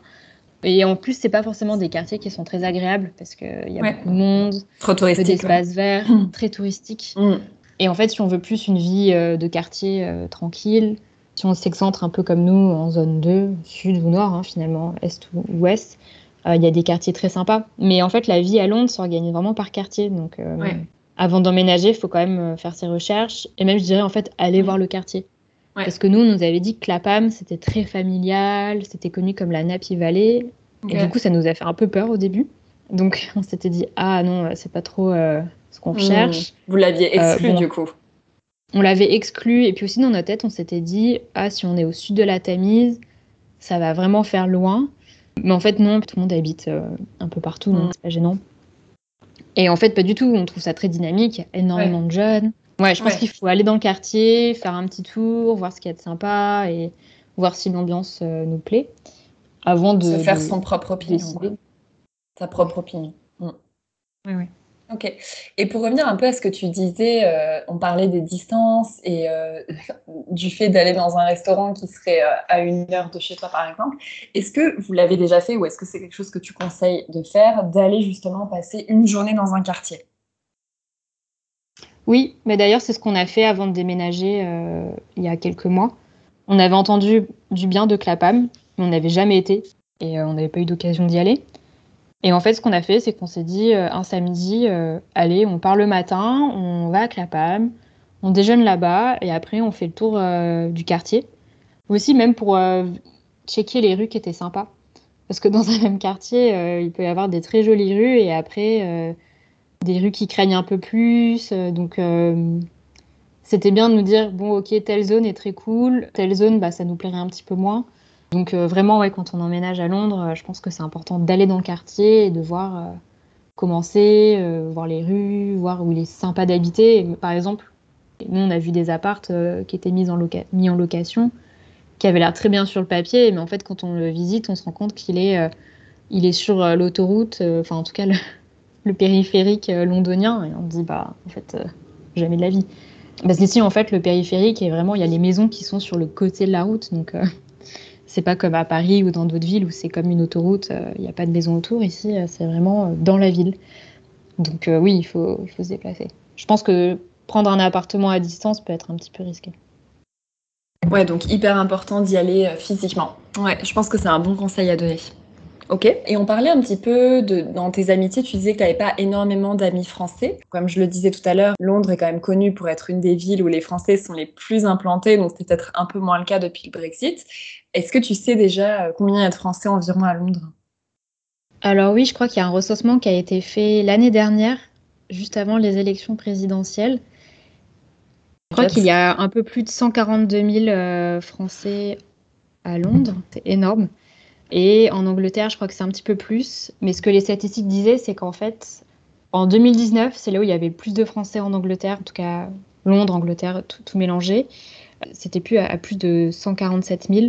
Et en plus, c'est pas forcément des quartiers qui sont très agréables parce qu'il y a beaucoup de monde, trop touristique, d'espaces verts, mmh. très touristique. Mmh. Et en fait, si on veut plus une vie de quartier tranquille, si on s'excentre un peu comme nous en zone 2, sud ou nord, hein, finalement, est ou ouest, Il y a des quartiers très sympas. Mais en fait, la vie à Londres s'organise vraiment par quartier. Donc, avant d'emménager, il faut quand même faire ses recherches. Et même, je dirais, en fait, aller voir le quartier. Parce que nous, on nous avait dit que Clapham, c'était très familial, c'était connu comme la Nappy Valley. Et du coup, ça nous a fait un peu peur au début. Donc, on s'était dit, ah non, c'est pas trop ce qu'on hmm. cherche. Vous l'aviez exclu, du coup on l'avait exclu. Et puis aussi dans notre tête, on s'était dit, ah, si on est au sud de la Tamise, ça va vraiment faire loin. Mais en fait, non, tout le monde habite euh, un peu partout, donc mm. c'est pas gênant. Et en fait, pas du tout. On trouve ça très dynamique. Il y a énormément de jeunes. Ouais, je pense qu'il faut aller dans le quartier, faire un petit tour, voir ce qu'il y a de sympa et voir si l'ambiance euh, nous plaît. Avant de. Se faire son propre opinion. Sa propre opinion. Mm. Oui, oui. Ok. Et pour revenir un peu à ce que tu disais, euh, on parlait des distances et euh, du fait d'aller dans un restaurant qui serait euh, à une heure de chez toi, par exemple. Est-ce que vous l'avez déjà fait ou est-ce que c'est quelque chose que tu conseilles de faire, d'aller justement passer une journée dans un quartier? Oui, mais d'ailleurs, c'est ce qu'on a fait avant de déménager il y a quelques mois. On avait entendu du bien de Clapham, mais on n'avait jamais été et on n'avait pas eu d'occasion d'y aller. Et en fait, ce qu'on a fait, c'est qu'on s'est dit euh, un samedi, euh, allez, on part le matin, on va à Clapham, on déjeune là-bas et après on fait le tour euh, du quartier. Aussi, même pour checker les rues qui étaient sympas. Parce que dans un même quartier, il peut y avoir des très jolies rues et après des rues qui craignent un peu plus. donc c'était bien de nous dire, bon, ok, telle zone est très cool, telle zone, bah, ça nous plairait un petit peu moins. Donc euh, vraiment, ouais, quand on emménage à Londres, euh, je pense que c'est important d'aller dans le quartier et de voir euh, comment c'est, voir les rues, voir où il est sympa d'habiter. Par exemple, nous, on a vu des appartes qui étaient mis en, mis en location, qui avaient l'air très bien sur le papier, mais en fait, quand on le visite, on se rend compte qu'il est, il est sur l'autoroute, enfin en tout cas le, périphérique londonien, et on dit, bah, en fait, jamais de la vie. Parce qu'ici, en fait, le périphérique est vraiment, il y a les maisons qui sont sur le côté de la route, donc c'est pas comme à Paris ou dans d'autres villes où c'est comme une autoroute, il euh, n'y a pas de maison autour. Ici, euh, c'est vraiment euh, dans la ville. Donc oui, il faut, il faut se déplacer. Je pense que prendre un appartement à distance peut être un petit peu risqué. Ouais, donc hyper important d'y aller physiquement. Ouais, je pense que c'est un bon conseil à donner. Ok. Et on parlait un petit peu de dans tes amitiés, tu disais que tu n'avais pas énormément d'amis français. Comme je le disais tout à l'heure, Londres est quand même connue pour être une des villes où les Français sont les plus implantés, donc c'est peut-être un peu moins le cas depuis le Brexit. Est-ce que tu sais déjà euh, combien il y a de Français environ à Londres? Alors oui, je crois qu'il y a un recensement qui a été fait l'année dernière, juste avant les élections présidentielles. Je crois qu'il y a un peu plus de 142 000 euh, Français à Londres. C'est énorme. Et en Angleterre, je crois que c'est un petit peu plus. Mais ce que les statistiques disaient, c'est qu'en fait, en 2019, c'est là où il y avait plus de Français en Angleterre, en tout cas Londres, Angleterre, tout, mélangé. C'était plus à, plus de 147 000.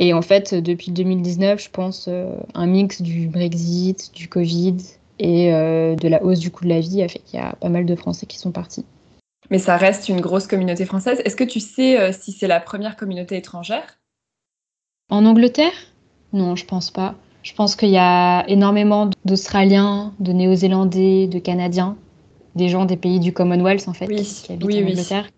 Et en fait, depuis 2019, je pense, euh, un mix du Brexit, du Covid et euh, de la hausse du coût de la vie a fait qu'il y a pas mal de Français qui sont partis. Mais ça reste une grosse communauté française. Est-ce que tu sais euh, si c'est la première communauté étrangère? En Angleterre? Non, je pense pas. Je pense qu'il y a énormément d'Australiens, de Néo-Zélandais, de Canadiens, des gens des pays du Commonwealth en fait, qui habitent en Angleterre.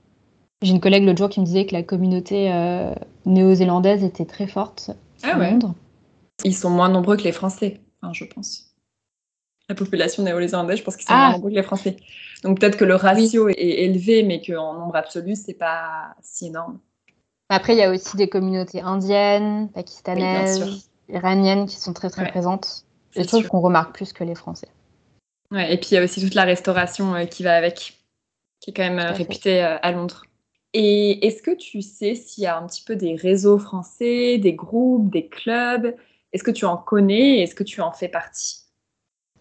J'ai une collègue l'autre jour qui me disait que la communauté euh, néo-zélandaise était très forte ah ouais. Londres. Ils sont moins nombreux que les Français, je pense. La population néo-zélandaise, je pense qu'ils sont moins ah. nombreux que les Français. Donc peut-être que le ratio est élevé, mais qu'en nombre absolu, c'est pas si énorme. Après, il y a aussi des communautés indiennes, pakistanaises, iraniennes qui sont très très présentes. Et je trouve qu'on remarque plus que les Français. Ouais, et puis il y a aussi toute la restauration euh, qui va avec, qui est quand même euh, réputée à Londres. Et est-ce que tu sais s'il y a un petit peu des réseaux français, des groupes, des clubs? Est-ce que tu en connais Est-ce que tu en fais partie?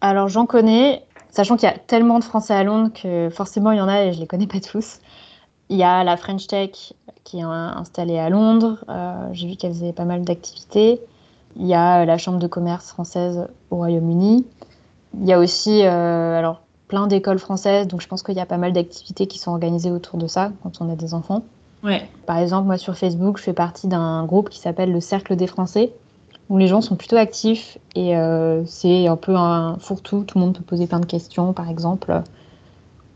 Alors j'en connais, sachant qu'il y a tellement de Français à Londres que forcément il y en a et je les connais pas tous. Il y a la French Tech qui est installée à Londres. Euh, j'ai vu qu'elle faisait pas mal d'activités. Il y a la Chambre de commerce française au Royaume-Uni. Il y a aussi euh, alors, plein d'écoles françaises, donc je pense qu'il y a pas mal d'activités qui sont organisées autour de ça quand on a des enfants. Ouais. Par exemple, moi sur Facebook, je fais partie d'un groupe qui s'appelle le Cercle des Français, où les gens sont plutôt actifs et euh, c'est un peu un fourre-tout. Tout le monde peut poser plein de questions, par exemple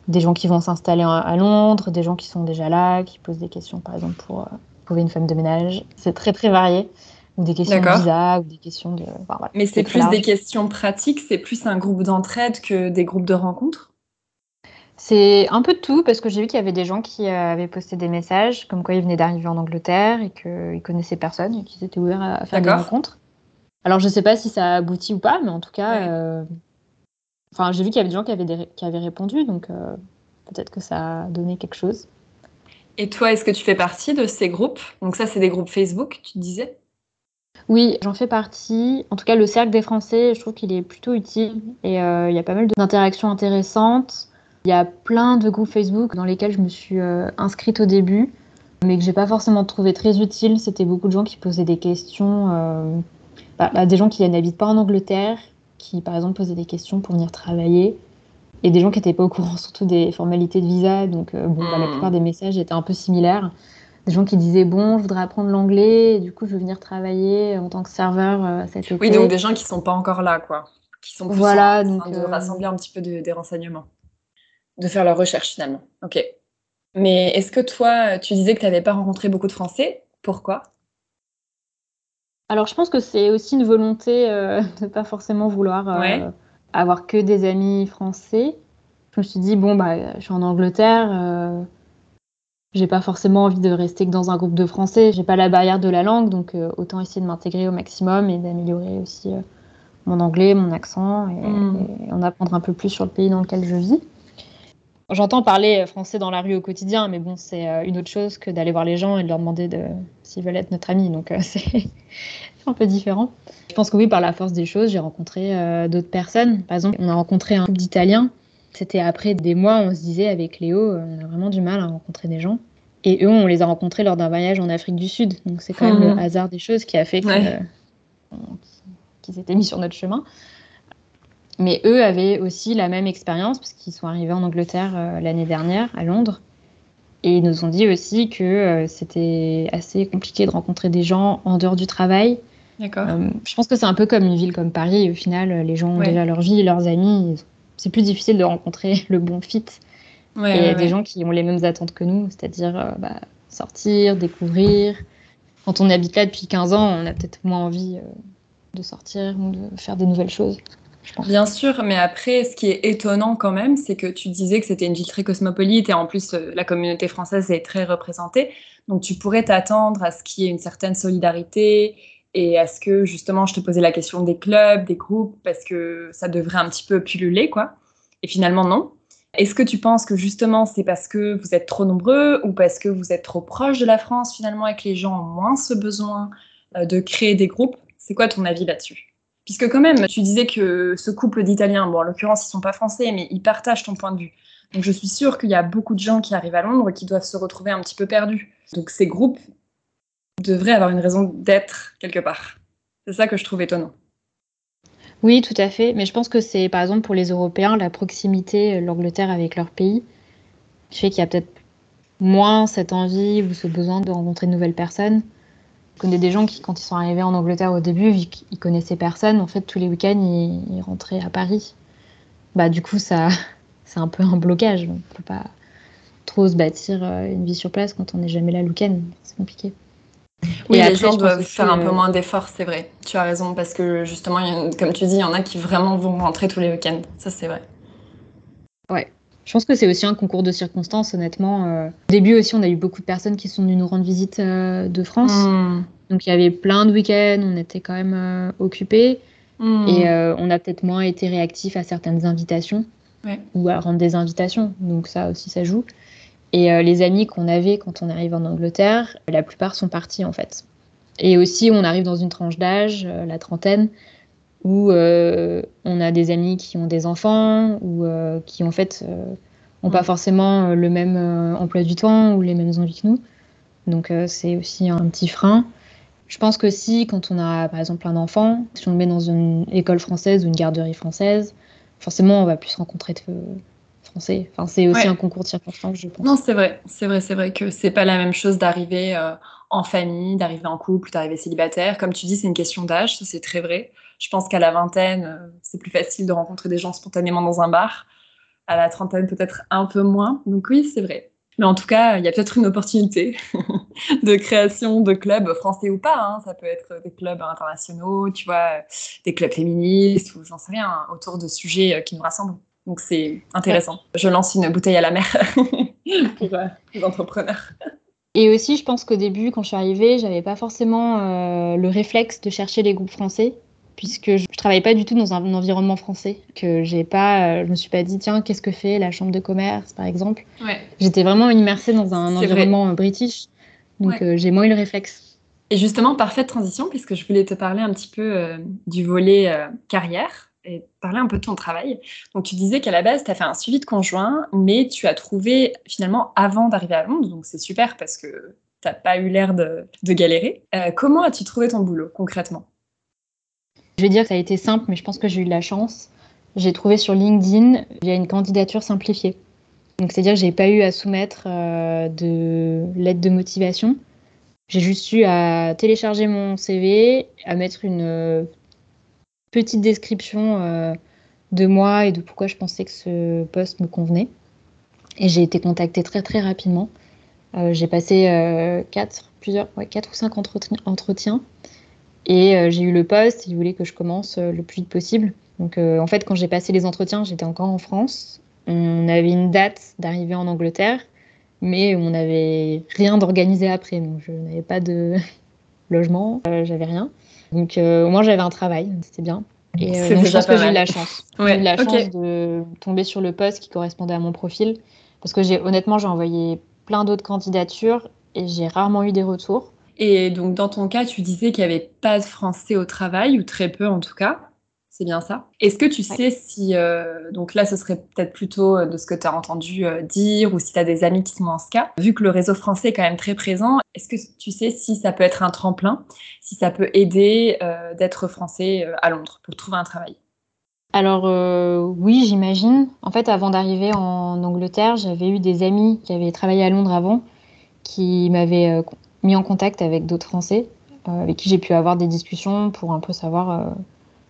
des gens qui vont s'installer à Londres, des gens qui sont déjà là, qui posent des questions, par exemple, pour euh, trouver une femme de ménage. C'est très, très varié. Ou des questions de visa, ou des questions de. Mais c'est plus des questions pratiques, c'est plus un groupe d'entraide que des groupes de rencontres? C'est un peu de tout parce que j'ai vu qu'il y avait des gens qui euh, avaient posté des messages comme quoi ils venaient d'arriver en Angleterre et qu'ils connaissaient personne et qu'ils étaient ouverts à faire des rencontres. Alors je ne sais pas si ça a abouti ou pas, mais en tout cas, euh, enfin j'ai vu qu'il y avait des gens qui avaient, qui avaient répondu, donc euh, peut-être que ça a donné quelque chose. Et toi, est-ce que tu fais partie de ces groupes? Donc ça, c'est des groupes Facebook, tu disais? Oui, j'en fais partie. En tout cas, le cercle des Français, je trouve qu'il est plutôt utile et il y a pas mal d'interactions intéressantes. Il y a plein de groupes Facebook dans lesquels je me suis euh, inscrite au début, mais que j'ai pas forcément trouvé très utile. C'était beaucoup de gens qui posaient des questions, euh, bah, bah, des gens qui n'habitent pas en Angleterre, qui par exemple posaient des questions pour venir travailler, et des gens qui n'étaient pas au courant surtout des formalités de visa. Donc euh, bon, bah, la hmm. plupart des messages étaient un peu similaires. Des gens qui disaient bon, je voudrais apprendre l'anglais, du coup je veux venir travailler en tant que serveur cet été. Oui, donc des gens qui sont pas encore là, quoi, qui sont plus voilà, en train donc, de rassembler un petit peu des renseignements de faire leur recherche finalement. Ok. Mais est-ce que toi, tu disais que tu n'avais pas rencontré beaucoup de Français? Pourquoi? Alors je pense que c'est aussi une volonté euh, de ne pas forcément vouloir euh, avoir que des amis français. Je me suis dit, bon, bah, je suis en Angleterre, euh, j'ai pas forcément envie de rester que dans un groupe de Français, j'ai pas la barrière de la langue, donc autant essayer de m'intégrer au maximum et d'améliorer aussi mon anglais, mon accent et, et en apprendre un peu plus sur le pays dans lequel je vis. J'entends parler français dans la rue au quotidien, mais bon, c'est euh, une autre chose que d'aller voir les gens et de leur demander de, s'ils veulent être notre ami. Donc, euh, c'est un peu différent. Je pense que oui, par la force des choses, j'ai rencontré euh, d'autres personnes. Par exemple, on a rencontré un couple d'Italiens. C'était après des mois, on se disait avec Léo, on a vraiment du mal à rencontrer des gens. Et eux, on les a rencontrés lors d'un voyage en Afrique du Sud. Donc, c'est quand même le mmh. hasard des choses qui a fait qu'ils s'étaient mis sur notre chemin. Mais eux avaient aussi la même expérience parce qu'ils sont arrivés en Angleterre euh, l'année dernière, à Londres. Et ils nous ont dit aussi que euh, c'était assez compliqué de rencontrer des gens en dehors du travail. D'accord. Euh, je pense que c'est un peu comme une ville comme Paris. Au final, les gens ont déjà leur vie, leurs amis. C'est plus difficile de rencontrer le bon fit. Ouais, et il y a des gens qui ont les mêmes attentes que nous, c'est-à-dire bah, sortir, découvrir. Quand on habite là depuis 15 ans, on a peut-être moins envie de sortir ou de faire des nouvelles choses. Bien sûr, mais après, ce qui est étonnant quand même, c'est que tu disais que c'était une ville très cosmopolite et en plus, euh, la communauté française est très représentée. Donc, tu pourrais t'attendre à ce qu'il y ait une certaine solidarité et à ce que, justement, je te posais la question des clubs, des groupes, parce que ça devrait un petit peu pulluler, quoi. Et finalement, non. Est-ce que tu penses que justement c'est parce que vous êtes trop nombreux ou parce que vous êtes trop proche de la France finalement et que les gens ont moins ce besoin euh, de créer des groupes? C'est quoi ton avis là-dessus? Puisque quand même, tu disais que ce couple d'Italiens, bon, en l'occurrence, ils sont pas français, mais ils partagent ton point de vue. Donc je suis sûre qu'il y a beaucoup de gens qui arrivent à Londres qui doivent se retrouver un petit peu perdus. Donc ces groupes devraient avoir une raison d'être quelque part. C'est ça que je trouve étonnant. Oui, tout à fait. Mais je pense que c'est, par exemple, pour les Européens, la proximité, de l'Angleterre avec leur pays, fait qu'il y a peut-être moins cette envie ou ce besoin de rencontrer de nouvelles personnes. Je connais des gens qui, quand ils sont arrivés en Angleterre au début, vu qu'ils connaissaient personne, en fait, tous les week-ends, ils, rentraient à Paris. Bah, du coup, ça, c'est un peu un blocage. On ne peut pas trop se bâtir euh, une vie sur place quand on n'est jamais là le week-end. C'est compliqué. Oui, les gens doivent faire un peu moins d'efforts, c'est vrai. Tu as raison, parce que justement, comme tu dis, il y en a qui vraiment vont rentrer tous les week-ends. Ça, c'est vrai. Ouais. Je pense que c'est aussi un concours de circonstances, honnêtement. Euh. Au début aussi, on a eu beaucoup de personnes qui sont venues nous rendre visite euh, de France. Hmm. Donc il y avait plein de week-ends, on était quand même euh, occupés. Hmm. Et on a peut-être moins été réactifs à certaines invitations ou à rendre des invitations. Donc ça aussi, ça joue. Et les amis qu'on avait quand on arrive en Angleterre, la plupart sont partis en fait. Et aussi, on arrive dans une tranche d'âge, la trentaine, où euh, on a des amis qui ont des enfants ou euh, qui en fait n'ont euh, pas forcément le même emploi du temps ou les mêmes envies que nous. Donc c'est aussi un petit frein. Je pense que si, quand on a par exemple un enfant, si on le met dans une école française ou une garderie française, forcément on va plus rencontrer de français. Enfin, c'est aussi un concours de circonstances, je pense. Non, c'est vrai, c'est vrai, c'est vrai que c'est pas la même chose d'arriver en famille, d'arriver en couple, d'arriver célibataire. Comme tu dis, c'est une question d'âge, ça c'est très vrai. Je pense qu'à la vingtaine, euh, c'est plus facile de rencontrer des gens spontanément dans un bar. À la trentaine, peut-être un peu moins. Donc oui, c'est vrai. Mais en tout cas, il y a peut-être une opportunité de création de clubs français ou pas. Hein. Ça peut être des clubs internationaux, tu vois, des clubs féministes ou j'en sais rien, autour de sujets qui nous rassemblent. Donc c'est intéressant. Je lance une bouteille à la mer pour euh, les entrepreneurs. Et aussi, je pense qu'au début, quand je suis arrivée, j'avais pas forcément euh, le réflexe de chercher les groupes français, puisque je, ne travaillais pas du tout dans un, environnement français. Que j'ai pas, euh, je me suis pas dit tiens, qu'est-ce que fait la chambre de commerce, par exemple? J'étais vraiment immersée dans un environnement british, donc j'ai moins eu le réflexe. Et justement, parfaite transition, puisque je voulais te parler un petit peu du volet carrière et parler un peu de ton travail. Donc, tu disais qu'à la base, tu as fait un suivi de conjoint, mais tu as trouvé finalement avant d'arriver à Londres. Donc, c'est super parce que tu n'as pas eu l'air de, galérer. Euh, comment as-tu trouvé ton boulot concrètement? Je vais dire que ça a été simple, mais je pense que j'ai eu de la chance. J'ai trouvé sur LinkedIn, il y a une candidature simplifiée. Donc, c'est-à-dire que j'ai pas eu à soumettre euh, de lettre de motivation. J'ai juste eu à télécharger mon CV, à mettre une petite description euh, de moi et de pourquoi je pensais que ce poste me convenait. Et j'ai été contactée très très rapidement. Euh, j'ai passé euh, quatre, plusieurs, quatre ou cinq entretiens. Et j'ai eu le poste. Ils voulaient que je commence le plus vite possible. Donc en fait, quand j'ai passé les entretiens, j'étais encore en France. On avait une date d'arrivée en Angleterre, mais on n'avait rien d'organisé après. Donc je n'avais pas de logement, j'avais rien. Donc euh, au moins j'avais un travail, c'était bien. Et euh, je pense que j'ai eu la chance. j'ai eu la chance de tomber sur le poste qui correspondait à mon profil. Parce que j'ai honnêtement, j'ai envoyé plein d'autres candidatures et j'ai rarement eu des retours. Et donc dans ton cas, tu disais qu'il n'y avait pas de français au travail, ou très peu en tout cas. C'est bien ça. Est-ce que tu sais si, euh, donc là, ce serait peut-être plutôt euh, de ce que tu as entendu euh, dire ou si tu as des amis qui sont dans ce cas, vu que le réseau français est quand même très présent, est-ce que tu sais si ça peut être un tremplin, si ça peut aider d'être français à Londres pour trouver un travail? Alors oui, j'imagine. En fait, avant d'arriver en Angleterre, j'avais eu des amis qui avaient travaillé à Londres avant, qui m'avaient mis en contact avec d'autres Français, avec qui j'ai pu avoir des discussions pour un peu savoir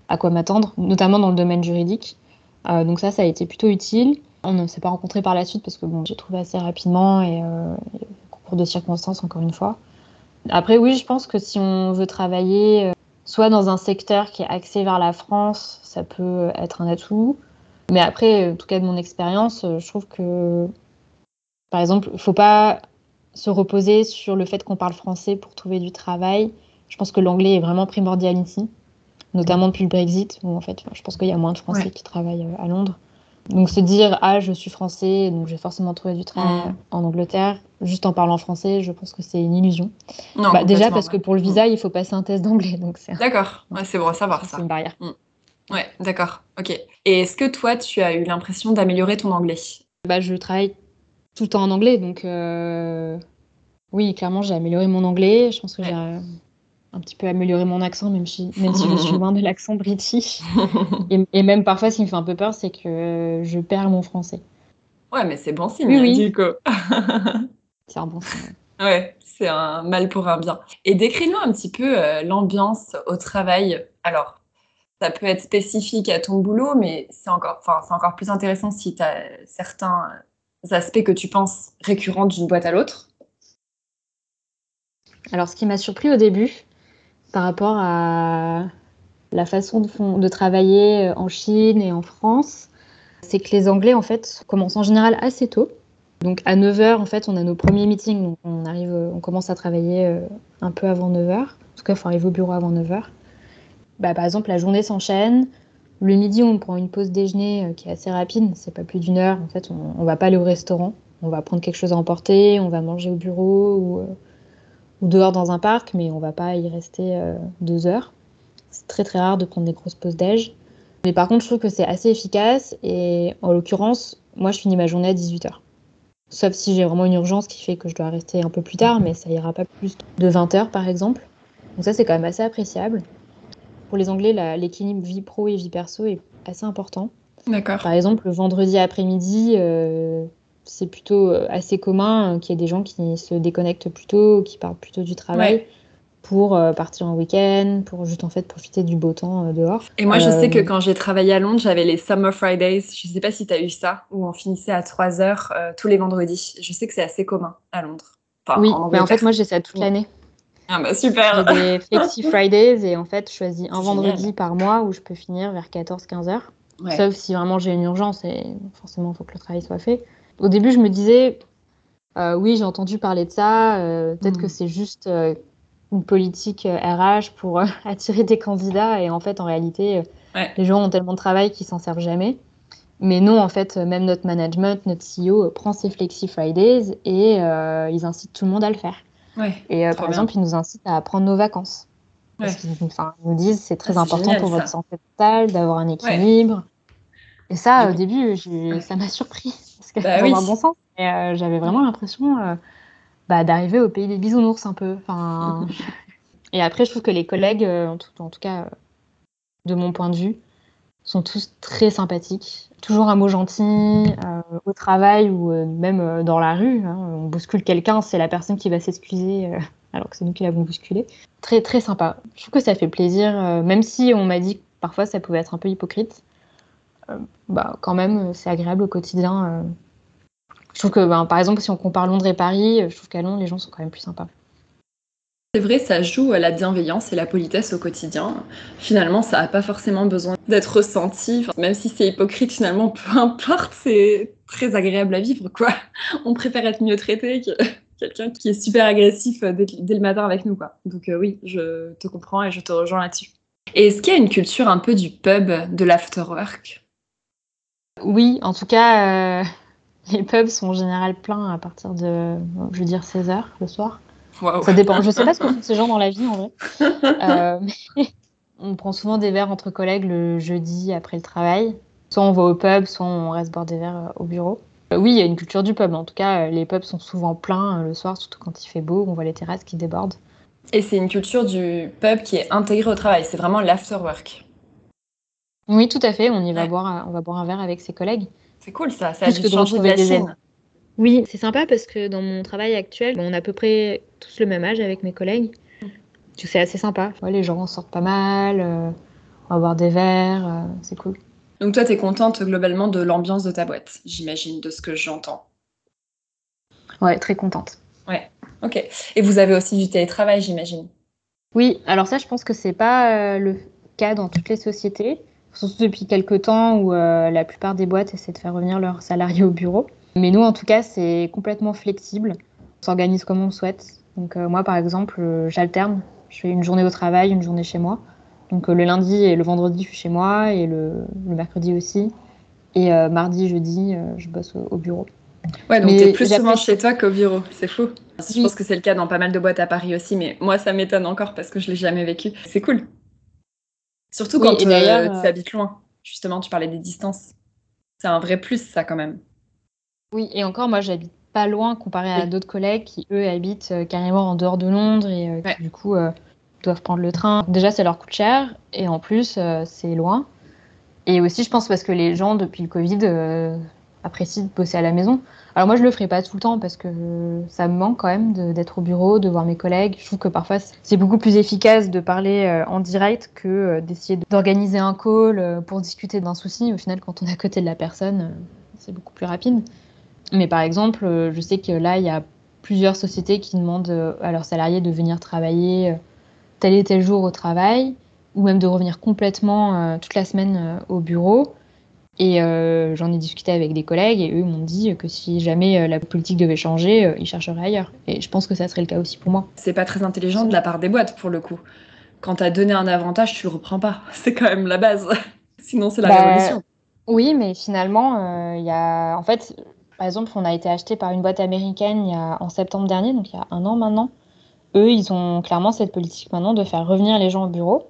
à quoi m'attendre, notamment dans le domaine juridique. Euh, donc ça, ça a été plutôt utile. On ne s'est pas rencontrés par la suite parce que bon, j'ai trouvé assez rapidement et euh, cours de circonstances, encore une fois. Après, oui, je pense que si on veut travailler euh, soit dans un secteur qui est axé vers la France, ça peut être un atout. Mais après, en tout cas de mon expérience, je trouve que, par exemple, il ne faut pas se reposer sur le fait qu'on parle français pour trouver du travail. Je pense que l'anglais est vraiment primordial ici notamment depuis le Brexit, où en fait, je pense qu'il y a moins de Français qui travaillent euh, à Londres. Donc se dire ah je suis français donc j'ai forcément trouvé du travail en Angleterre juste en parlant français je pense que c'est une illusion. Bah, déjà parce que pour le visa il faut passer un test d'anglais donc c'est. D'accord c'est bon à savoir ça. C'est une barrière. Mm. Ouais d'accord ok. Et est-ce que toi tu as eu l'impression d'améliorer ton anglais? Bah je travaille tout le temps en anglais donc euh, oui clairement j'ai amélioré mon anglais je pense que j'ai un petit peu améliorer mon accent, même si, même si je suis loin de l'accent british. et, même parfois, ce qui me fait un peu peur, c'est que je perds mon français. Ouais, mais c'est bon signe, oui, du coup. c'est un bon signe. Ouais, c'est un mal pour un bien. Et décris-nous un petit peu euh, l'ambiance au travail. Alors, ça peut être spécifique à ton boulot, mais c'est encore, c'est encore plus intéressant si tu as certains aspects que tu penses récurrents d'une boîte à l'autre. Alors, ce qui m'a surpris au début, par rapport à la façon de, travailler en Chine et en France, c'est que les Anglais, en fait, commencent en général assez tôt. Donc à 9h, en fait, on a nos premiers meetings. On, arrive, on commence à travailler euh, un peu avant 9h. En tout cas, il faut arriver au bureau avant 9h. Bah, par exemple, la journée s'enchaîne. Le midi, on prend une pause déjeuner euh, qui est assez rapide. C'est pas plus d'une heure. En fait, on, va pas aller au restaurant. On va prendre quelque chose à emporter. On va manger au bureau ou euh, ou dehors dans un parc, mais on va pas y rester euh, deux heures. C'est très très rare de prendre des grosses pauses déj. Mais par contre, je trouve que c'est assez efficace et en l'occurrence, moi je finis ma journée à 18h. Sauf si j'ai vraiment une urgence qui fait que je dois rester un peu plus tard, mais ça ira pas plus de 20h par exemple. Donc ça c'est quand même assez appréciable. Pour les Anglais, l'équilibre vie pro et vie perso est assez important. D'accord. Par exemple, le vendredi après-midi, euh, c'est plutôt euh, assez commun euh, qu'il y ait des gens qui se déconnectent plutôt, qui parlent plutôt du travail pour euh, partir en week-end, pour juste en fait profiter du beau temps dehors. Et moi, je sais que quand j'ai travaillé à Londres, j'avais les Summer Fridays. Je ne sais pas si tu as eu ça, où on finissait à 3 heures tous les vendredis. Je sais que c'est assez commun à Londres. oui, mais en fait, moi, j'ai ça toute l'année. Ah bah super J'ai des Flexi Fridays et en fait, je choisis un vendredi par mois où je peux finir vers 14-15 heures. Sauf si vraiment j'ai une urgence et forcément, il faut que le travail soit fait. Au début, je me disais, oui, j'ai entendu parler de ça, peut-être que hmm. c'est juste une politique RH euh, pour euh, attirer des candidats. Et en fait, en réalité, euh, les gens ont tellement de travail qu'ils s'en servent jamais. Mais non, en fait, même notre management, notre CEO prend ses Flexi Fridays et ils incitent tout le monde à le faire. et par exemple, ils nous incitent à prendre nos vacances. Parce qu'ils nous disent c'est très ah, important pour votre santé mentale d'avoir un équilibre. Et ça, au début, ça m'a surpris. Que bah, dans un bon sens. j'avais vraiment l'impression bah, d'arriver au pays des bisounours un peu. Enfin, et après, je trouve que les collègues, euh, en tout, en tout cas, de mon point de vue, sont tous très sympathiques. Toujours un mot gentil euh, au travail ou euh, même dans la rue. Hein. on bouscule quelqu'un, c'est la personne qui va s'excuser alors que c'est nous qui l'avons bousculé. Très très sympa. Je trouve que ça fait plaisir, même si on m'a dit que parfois ça pouvait être un peu hypocrite. bah quand même, c'est agréable au quotidien je trouve que, ben, par exemple, si on compare Londres et Paris, je trouve qu'à Londres, les gens sont quand même plus sympas. C'est vrai, ça joue la bienveillance et la politesse au quotidien. Finalement, ça n'a pas forcément besoin d'être ressenti. même si c'est hypocrite, finalement, peu importe, c'est très agréable à vivre, quoi. On préfère être mieux traité que quelqu'un qui est super agressif dès, le matin avec nous, quoi. Donc euh, oui, je te comprends et je te rejoins là-dessus. Et est-ce qu'il y a une culture un peu du pub, de l'afterwork? Oui, en tout cas, euh, les pubs sont en général pleins à partir de, je veux dire, 16h le soir. Ça dépend. Je sais pas ce que font ces gens dans la vie en vrai. Euh, on prend souvent des verres entre collègues le jeudi après le travail. Soit on va au pub, soit on reste boire des verres euh, au bureau. Euh, oui, il y a une culture du pub. En tout cas, les pubs sont souvent pleins le soir, surtout quand il fait beau. On voit les terrasses qui débordent. Et c'est une culture du pub qui est intégrée au travail. C'est vraiment l'after work. Oui, tout à fait. On y va boire, on va boire un verre avec ses collègues. C'est cool ça, ça a dû changer de la scène. Oui, c'est sympa parce que dans mon travail actuel, on a à peu près tous le même âge avec mes collègues. C'est assez sympa. les gens sortent pas mal, euh, on va boire des verres, euh, c'est cool. Donc toi, tu es contente globalement de l'ambiance de ta boîte, j'imagine, de ce que j'entends. Ouais, très contente. Ouais, ok. Et vous avez aussi du télétravail, j'imagine? Oui, alors ça, je pense que c'est pas euh, le cas dans toutes les sociétés surtout depuis quelques temps où euh, la plupart des boîtes essaient de faire revenir leurs salariés au bureau. Mais nous, en tout cas, c'est complètement flexible. On s'organise comme on souhaite. Donc euh, moi, par exemple, euh, j'alterne. Je fais une journée au travail, une journée chez moi. Donc le lundi et le vendredi, je suis chez moi et le, mercredi aussi. Et mardi, jeudi, je bosse au, bureau. Ouais, donc t'es plus souvent chez toi qu'au bureau, c'est fou. Je pense que c'est le cas dans pas mal de boîtes à Paris aussi, mais moi ça m'étonne encore parce que je l'ai jamais vécu. C'est cool. Surtout quand euh, euh, tu habites loin. Justement, tu parlais des distances. C'est un vrai plus, ça, quand même. Oui, et encore, moi, j'habite pas loin comparé à d'autres collègues qui, eux, habitent euh, carrément en dehors de Londres et qui, du coup, doivent prendre le train. Déjà, ça leur coûte cher et en plus, c'est loin. Et aussi, je pense parce que les gens, depuis le Covid, apprécient de bosser à la maison. Alors moi, je le ferai pas tout le temps parce que ça me manque quand même d'être au bureau, de voir mes collègues. Je trouve que parfois, c'est beaucoup plus efficace de parler euh, en direct que euh, d'essayer d'organiser un call euh, pour discuter d'un souci. Au final, quand on est à côté de la personne, c'est beaucoup plus rapide. Mais par exemple, je sais que là, il y a plusieurs sociétés qui demandent à leurs salariés de venir travailler tel et tel jour au travail, ou même de revenir complètement toute la semaine au bureau. Et euh, j'en ai discuté avec des collègues et eux m'ont dit que si jamais euh, la politique devait changer, euh, ils chercheraient ailleurs. Et je pense que ça serait le cas aussi pour moi. C'est pas très intelligent de la part des boîtes pour le coup. Quand t'as donné un avantage, tu le reprends pas. C'est quand même la base. Sinon, c'est la bah, révolution. Oui, mais finalement, il y a. En fait, par exemple, on a été acheté par une boîte américaine il y a... en septembre dernier, donc il y a un an maintenant. Eux, ils ont clairement cette politique maintenant de faire revenir les gens au bureau.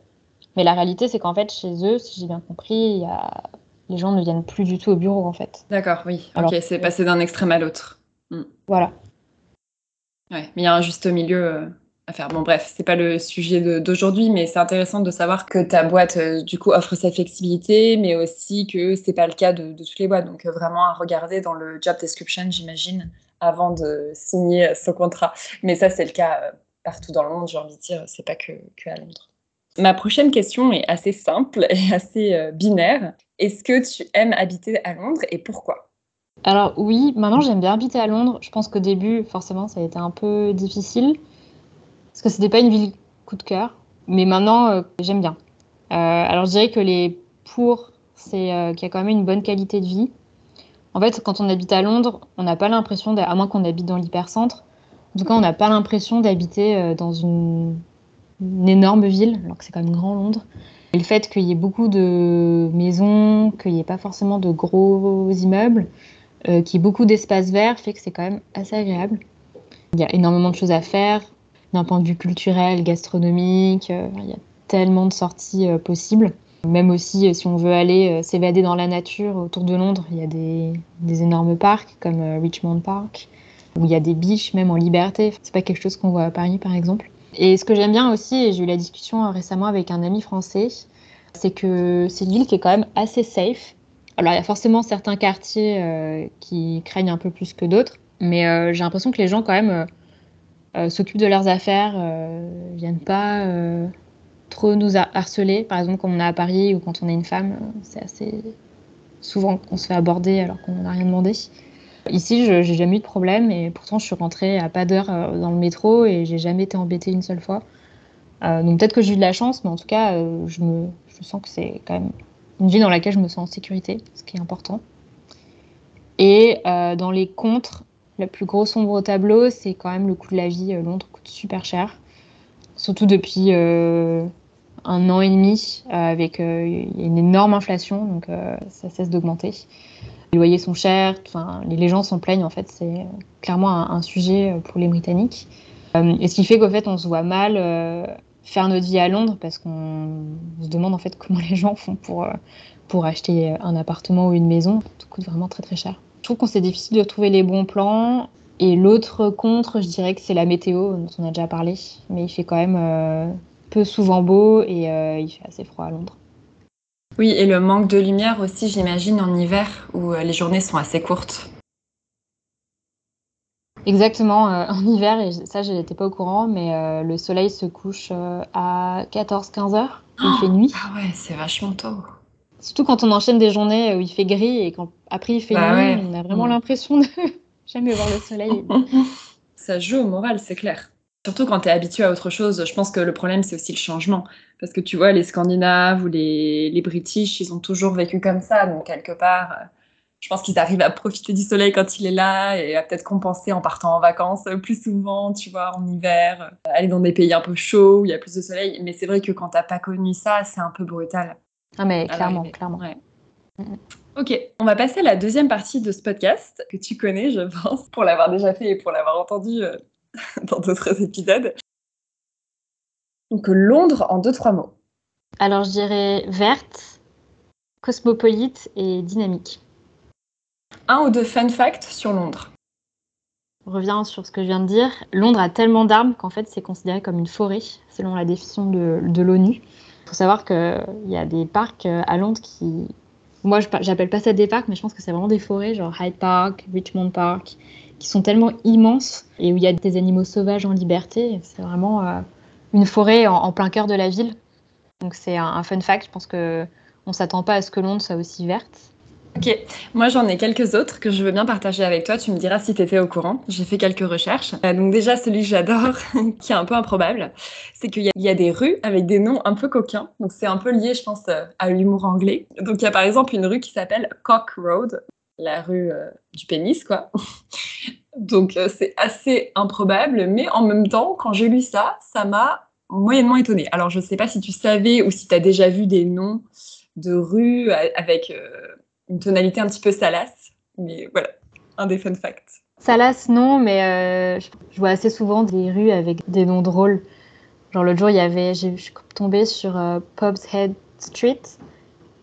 Mais la réalité, c'est qu'en fait, chez eux, si j'ai bien compris, il y a les gens ne viennent plus du tout au bureau en fait. D'accord, oui. ok, c'est passé d'un extrême à l'autre. Hmm. Voilà. Ouais, mais il y a un juste milieu euh, à faire. Bon, bref, c'est pas le sujet d'aujourd'hui, mais c'est intéressant de savoir que ta boîte, euh, du coup, offre cette flexibilité, mais aussi que c'est pas le cas de, toutes les boîtes. Donc, euh, vraiment à regarder dans le job description, j'imagine, avant de signer ce contrat. Mais ça, c'est le cas partout dans le monde, j'ai envie de dire, c'est pas que, que, à Londres. Ma prochaine question est assez simple et assez euh, binaire. Est-ce que tu aimes habiter à Londres et pourquoi? Alors oui, maintenant j'aime bien habiter à Londres. Je pense qu'au début, forcément, ça a été un peu difficile parce que c'était pas une ville coup de cœur. Mais maintenant, euh, j'aime bien. Euh, alors je dirais que les pour, c'est qu'il y a quand même une bonne qualité de vie. En fait, quand on habite à Londres, on n'a pas l'impression, à moins qu'on habite dans l'hypercentre, en tout cas, on n'a pas l'impression d'habiter dans une une énorme ville, alors que c'est quand même grand Londres. Et le fait qu'il y ait beaucoup de maisons, qu'il n'y ait pas forcément de gros immeubles, euh, qu'il y ait beaucoup d'espaces verts, fait que c'est quand même assez agréable. Il y a énormément de choses à faire, d'un point de vue culturel, gastronomique, euh, il y a tellement de sorties euh, possibles. Même aussi, si on veut aller s'évader dans la nature autour de Londres, il y a des, des énormes parcs comme Richmond Park, où il y a des biches même en liberté. C'est pas quelque chose qu'on voit à Paris, par exemple. Et ce que j'aime bien aussi, et j'ai eu la discussion euh, récemment avec un ami français, c'est que c'est une ville qui est quand même assez safe. Alors il y a forcément certains quartiers euh, qui craignent un peu plus que d'autres, mais euh, j'ai l'impression que les gens quand même s'occupent de leurs affaires, viennent pas trop nous harceler. Par exemple, quand on est à Paris ou quand on est une femme, c'est assez souvent qu'on se fait aborder alors qu'on n'a rien demandé. Ici, je n'ai jamais eu de problème et pourtant, je suis rentrée à pas d'heure euh, dans le métro et j'ai jamais été embêtée une seule fois. Euh, donc peut-être que j'ai eu de la chance, mais en tout cas, euh, je, me, je sens que c'est quand même une vie dans laquelle je me sens en sécurité, ce qui est important. Et dans les contres, le plus gros sombre au tableau, c'est quand même le coût de la vie. Londres coûte super cher, surtout depuis un an et demi, avec une énorme inflation, donc ça cesse d'augmenter. Les loyers sont chers, enfin, les gens s'en plaignent en fait, c'est clairement un, sujet euh, pour les Britanniques. Euh, et ce qui fait qu'en fait on se voit mal euh, faire notre vie à Londres parce qu'on se demande en fait comment les gens font pour, pour acheter un appartement ou une maison. Tout coûte vraiment très très cher. Je trouve qu'on c'est difficile de trouver les bons plans. Et l'autre contre, je dirais que c'est la météo dont on a déjà parlé, mais il fait quand même peu souvent beau et il fait assez froid à Londres. Oui, et le manque de lumière aussi, j'imagine, en hiver, où euh, les journées sont assez courtes. Exactement, euh, en hiver, et ça, je n'étais pas au courant, mais euh, le soleil se couche à 14-15 heures, il fait nuit. Ah ouais, c'est vachement tôt. Surtout quand on enchaîne des journées où il fait gris et quand après il fait bah nuit, on a vraiment mm. l'impression de jamais voir le soleil. ça joue au moral, c'est clair. Surtout quand tu es habitué à autre chose, je pense que le problème, c'est aussi le changement. Parce que tu vois, les Scandinaves ou les, les British, ils ont toujours vécu comme ça. Donc, quelque part, euh, je pense qu'ils arrivent à profiter du soleil quand il est là et à peut-être compenser en partant en vacances plus souvent, tu vois, en hiver, euh, aller dans des pays un peu chauds où il y a plus de soleil. Mais c'est vrai que quand tu n'as pas connu ça, c'est un peu brutal. Ah, mais clairement, clairement. Mm, mm. Ok, on va passer à la deuxième partie de ce podcast que tu connais, je pense, pour l'avoir déjà fait et pour l'avoir entendu euh, dans d'autres épisodes. Donc Londres en deux, trois mots. Alors je dirais verte, cosmopolite et dynamique. Un ou deux fun facts sur Londres. On revient sur ce que je viens de dire. Londres a tellement d'arbres qu'en fait c'est considéré comme une forêt selon la définition de, de l'ONU. Il faut savoir qu'il y a des parcs euh, à Londres qui... Moi j'appelle pas ça des parcs mais je pense que c'est vraiment des forêts genre Hyde Park, Richmond Park qui sont tellement immenses et où il y a des animaux sauvages en liberté. C'est vraiment euh, une forêt en, plein cœur de la ville. Donc c'est un, fun fact. Je pense que on s'attend pas à ce que Londres soit aussi verte. Ok, moi j'en ai quelques autres que je veux bien partager avec toi. Tu me diras si tu étais au courant. J'ai fait quelques recherches. Euh, donc déjà celui que j'adore, qui est un peu improbable, c'est qu'il y, a des rues avec des noms un peu coquins. Donc c'est un peu lié, je pense, euh, à l'humour anglais. Donc il y a par exemple une rue qui s'appelle Cock Road la rue euh, du pénis, quoi. Donc euh, c'est assez improbable, mais en même temps, quand j'ai lu ça, ça m'a moyennement étonnée. Alors je ne sais pas si tu savais ou si tu as déjà vu des noms de rues avec euh, une tonalité un petit peu salace, mais voilà, un des fun facts. Salace, non, mais je vois assez souvent des rues avec des noms drôles. Genre l'autre jour, il y avait, je suis tombée sur Pop's Head Street,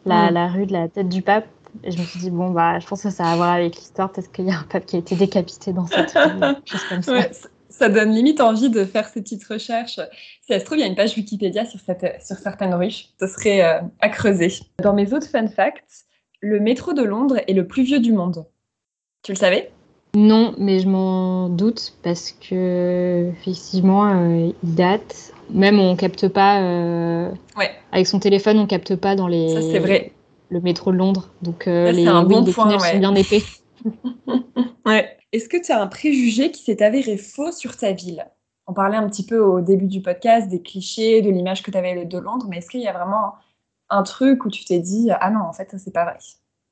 la, mm. la rue de la tête du pape, et je me suis dit, bon, bah, je pense que ça a à voir avec l'histoire, parce qu'il y a un pape qui a été décapité dans cette chose comme ça. ça donne limite envie de faire ces petites recherches. Si ça se trouve, il y a une page Wikipédia sur, cette, sur certaines rues. Ce serait euh, à creuser. Dans mes autres fun facts, le métro de Londres est le plus vieux du monde. Tu le savais? Non, mais je m'en doute parce que effectivement, euh, il date. Même on capte pas. Euh, ouais. Avec son téléphone, on capte pas dans les. Ça c'est vrai. Le métro de Londres, donc euh, les, un bon point, tunnels sont bien épais. ouais. Est-ce que tu as un préjugé qui s'est avéré faux sur ta ville? On parlait un petit peu au début du podcast des clichés, de l'image que tu avais de Londres, mais est-ce qu'il y a vraiment un truc où tu t'es dit ah non en fait ça c'est pas vrai?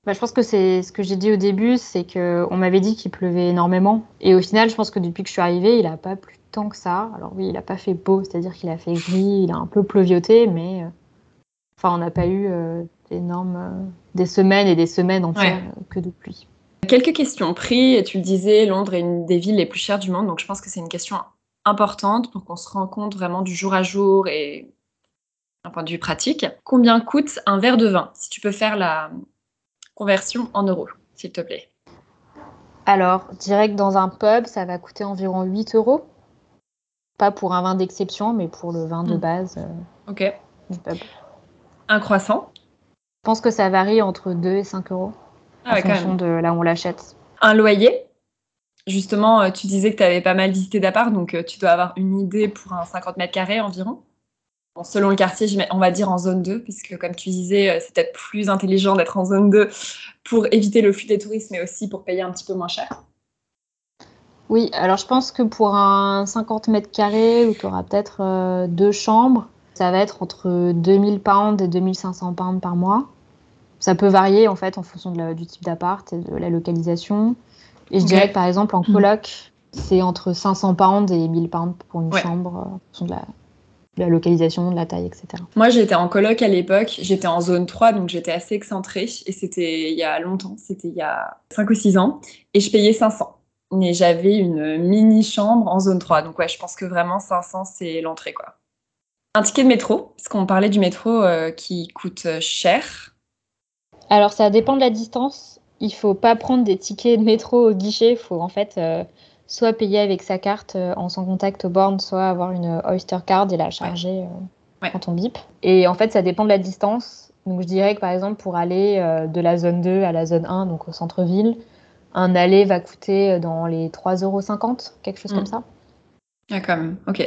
Bah, je pense que c'est ce que j'ai dit au début, c'est qu'on m'avait dit qu'il pleuvait énormément. Et au final, je pense que depuis que je suis arrivée, il n'a pas plu tant que ça. Alors oui, il n'a pas fait beau, c'est-à-dire qu'il a fait gris, il a un peu pleuvioté, mais euh, enfin, on n'a pas eu euh, euh, des semaines et des semaines entières que de pluie. Quelques questions. Prix, tu le disais, Londres est une des villes les plus chères du monde, donc je pense que c'est une question importante pour qu'on se rende compte vraiment du jour à jour et d'un point de vue pratique. Combien coûte un verre de vin Si tu peux faire la, conversion en euros, s'il te plaît? Alors, direct dans un pub, ça va coûter environ 8 euros. Pas pour un vin d'exception, mais pour le vin de hmm. base euh, Ok. Un croissant? Je pense que ça varie entre 2 et 5 euros. Ah en fonction de là où on l'achète. Un loyer? Justement, euh, tu disais que tu avais pas mal visité d'appart, donc euh, tu dois avoir une idée pour un 50 mètres carrés environ selon le quartier, on va dire en zone 2, puisque comme tu disais, euh, c'est peut-être plus intelligent d'être en zone 2 pour éviter le flux des touristes, mais aussi pour payer un petit peu moins cher. Oui, alors je pense que pour un 50 mètres carrés où tu auras peut-être euh, deux chambres, ça va être entre 2000 pounds et 2500 pounds par mois. Ça peut varier en fait en fonction du type d'appart et de la localisation. Et je dirais que par exemple en coloc, c'est entre 500 pounds et 1000 pounds pour une chambre euh, en fonction de la, la localisation, de la taille, etc. Moi, j'étais en coloc à l'époque, j'étais en zone 3, donc j'étais assez excentrée, et c'était il y a longtemps, c'était il y a 5 ou 6 ans, et je payais 500. Mais j'avais une mini chambre en zone 3, donc ouais, je pense que vraiment 500, c'est l'entrée, quoi. Un ticket de métro, parce qu'on parlait du métro euh, qui coûte cher. Alors, ça dépend de la distance. Il faut pas prendre des tickets de métro au guichet, il faut en fait... Euh, soit payer avec sa carte euh, en sans contact aux bornes, soit avoir une Oyster Card et la charger euh, quand on bip. Et en fait, ça dépend de la distance. Donc je dirais que par exemple, pour aller euh, de la zone 2 à la zone 1, donc au centre-ville, un aller va coûter dans les 3,50 euros, quelque chose comme mm. ça. Ah, ok.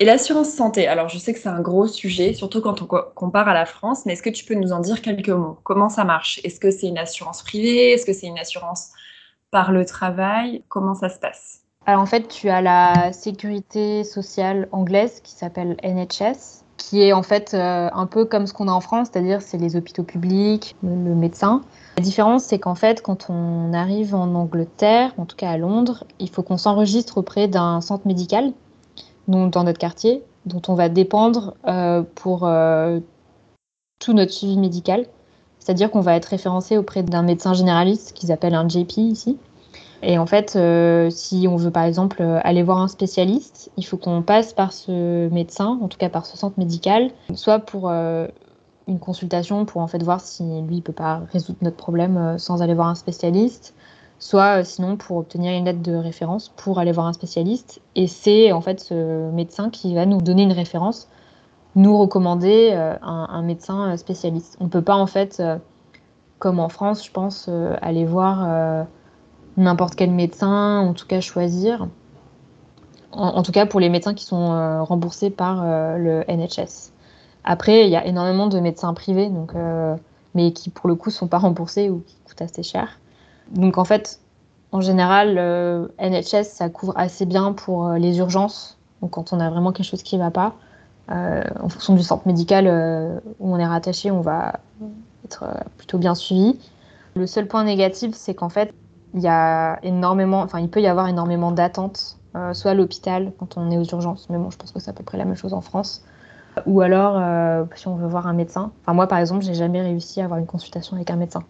Et l'assurance santé, alors je sais que c'est un gros sujet, surtout quand on compare à la France, mais est-ce que tu peux nous en dire quelques mots? Comment ça marche? Est-ce que c'est une assurance privée? Est-ce que c'est une assurance par le travail? Comment ça se passe? Alors en fait, tu as la sécurité sociale anglaise qui s'appelle NHS, qui est en fait euh, un peu comme ce qu'on a en France, c'est-à-dire c'est les hôpitaux publics, le, médecin. La différence, c'est qu'en fait, quand on arrive en Angleterre, en tout cas à Londres, il faut qu'on s'enregistre auprès d'un centre médical, dans notre quartier, dont on va dépendre euh, pour euh, tout notre suivi médical. C'est-à-dire qu'on va être référencé auprès d'un médecin généraliste qu'ils appellent un JP ici. Et en fait, euh, si on veut par exemple aller voir un spécialiste, il faut qu'on passe par ce médecin, en tout cas par ce centre médical, soit pour une consultation pour en fait voir si lui il peut pas résoudre notre problème euh, sans aller voir un spécialiste, soit sinon pour obtenir une lettre de référence pour aller voir un spécialiste. Et c'est en fait ce médecin qui va nous donner une référence nous recommander euh, un, médecin euh, spécialiste. On ne peut pas en fait, euh, comme en France, je pense, aller voir n'importe quel médecin, en tout cas choisir. En, tout cas pour les médecins qui sont remboursés par le NHS. Après, il y a énormément de médecins privés, donc, mais qui pour le coup ne sont pas remboursés ou qui coûtent assez cher. Donc en fait, en général, le NHS, ça couvre assez bien pour les urgences, donc quand on a vraiment quelque chose qui ne va pas. Euh, en fonction du centre médical euh, où on est rattaché, on va être euh, plutôt bien suivi. Le seul point négatif, c'est qu'en fait, il y a énormément, enfin, il peut y avoir énormément d'attentes, soit à l'hôpital quand on est aux urgences, mais bon, je pense que c'est à peu près la même chose en France, ou alors si on veut voir un médecin. Enfin, moi, par exemple, j'ai jamais réussi à avoir une consultation avec un médecin.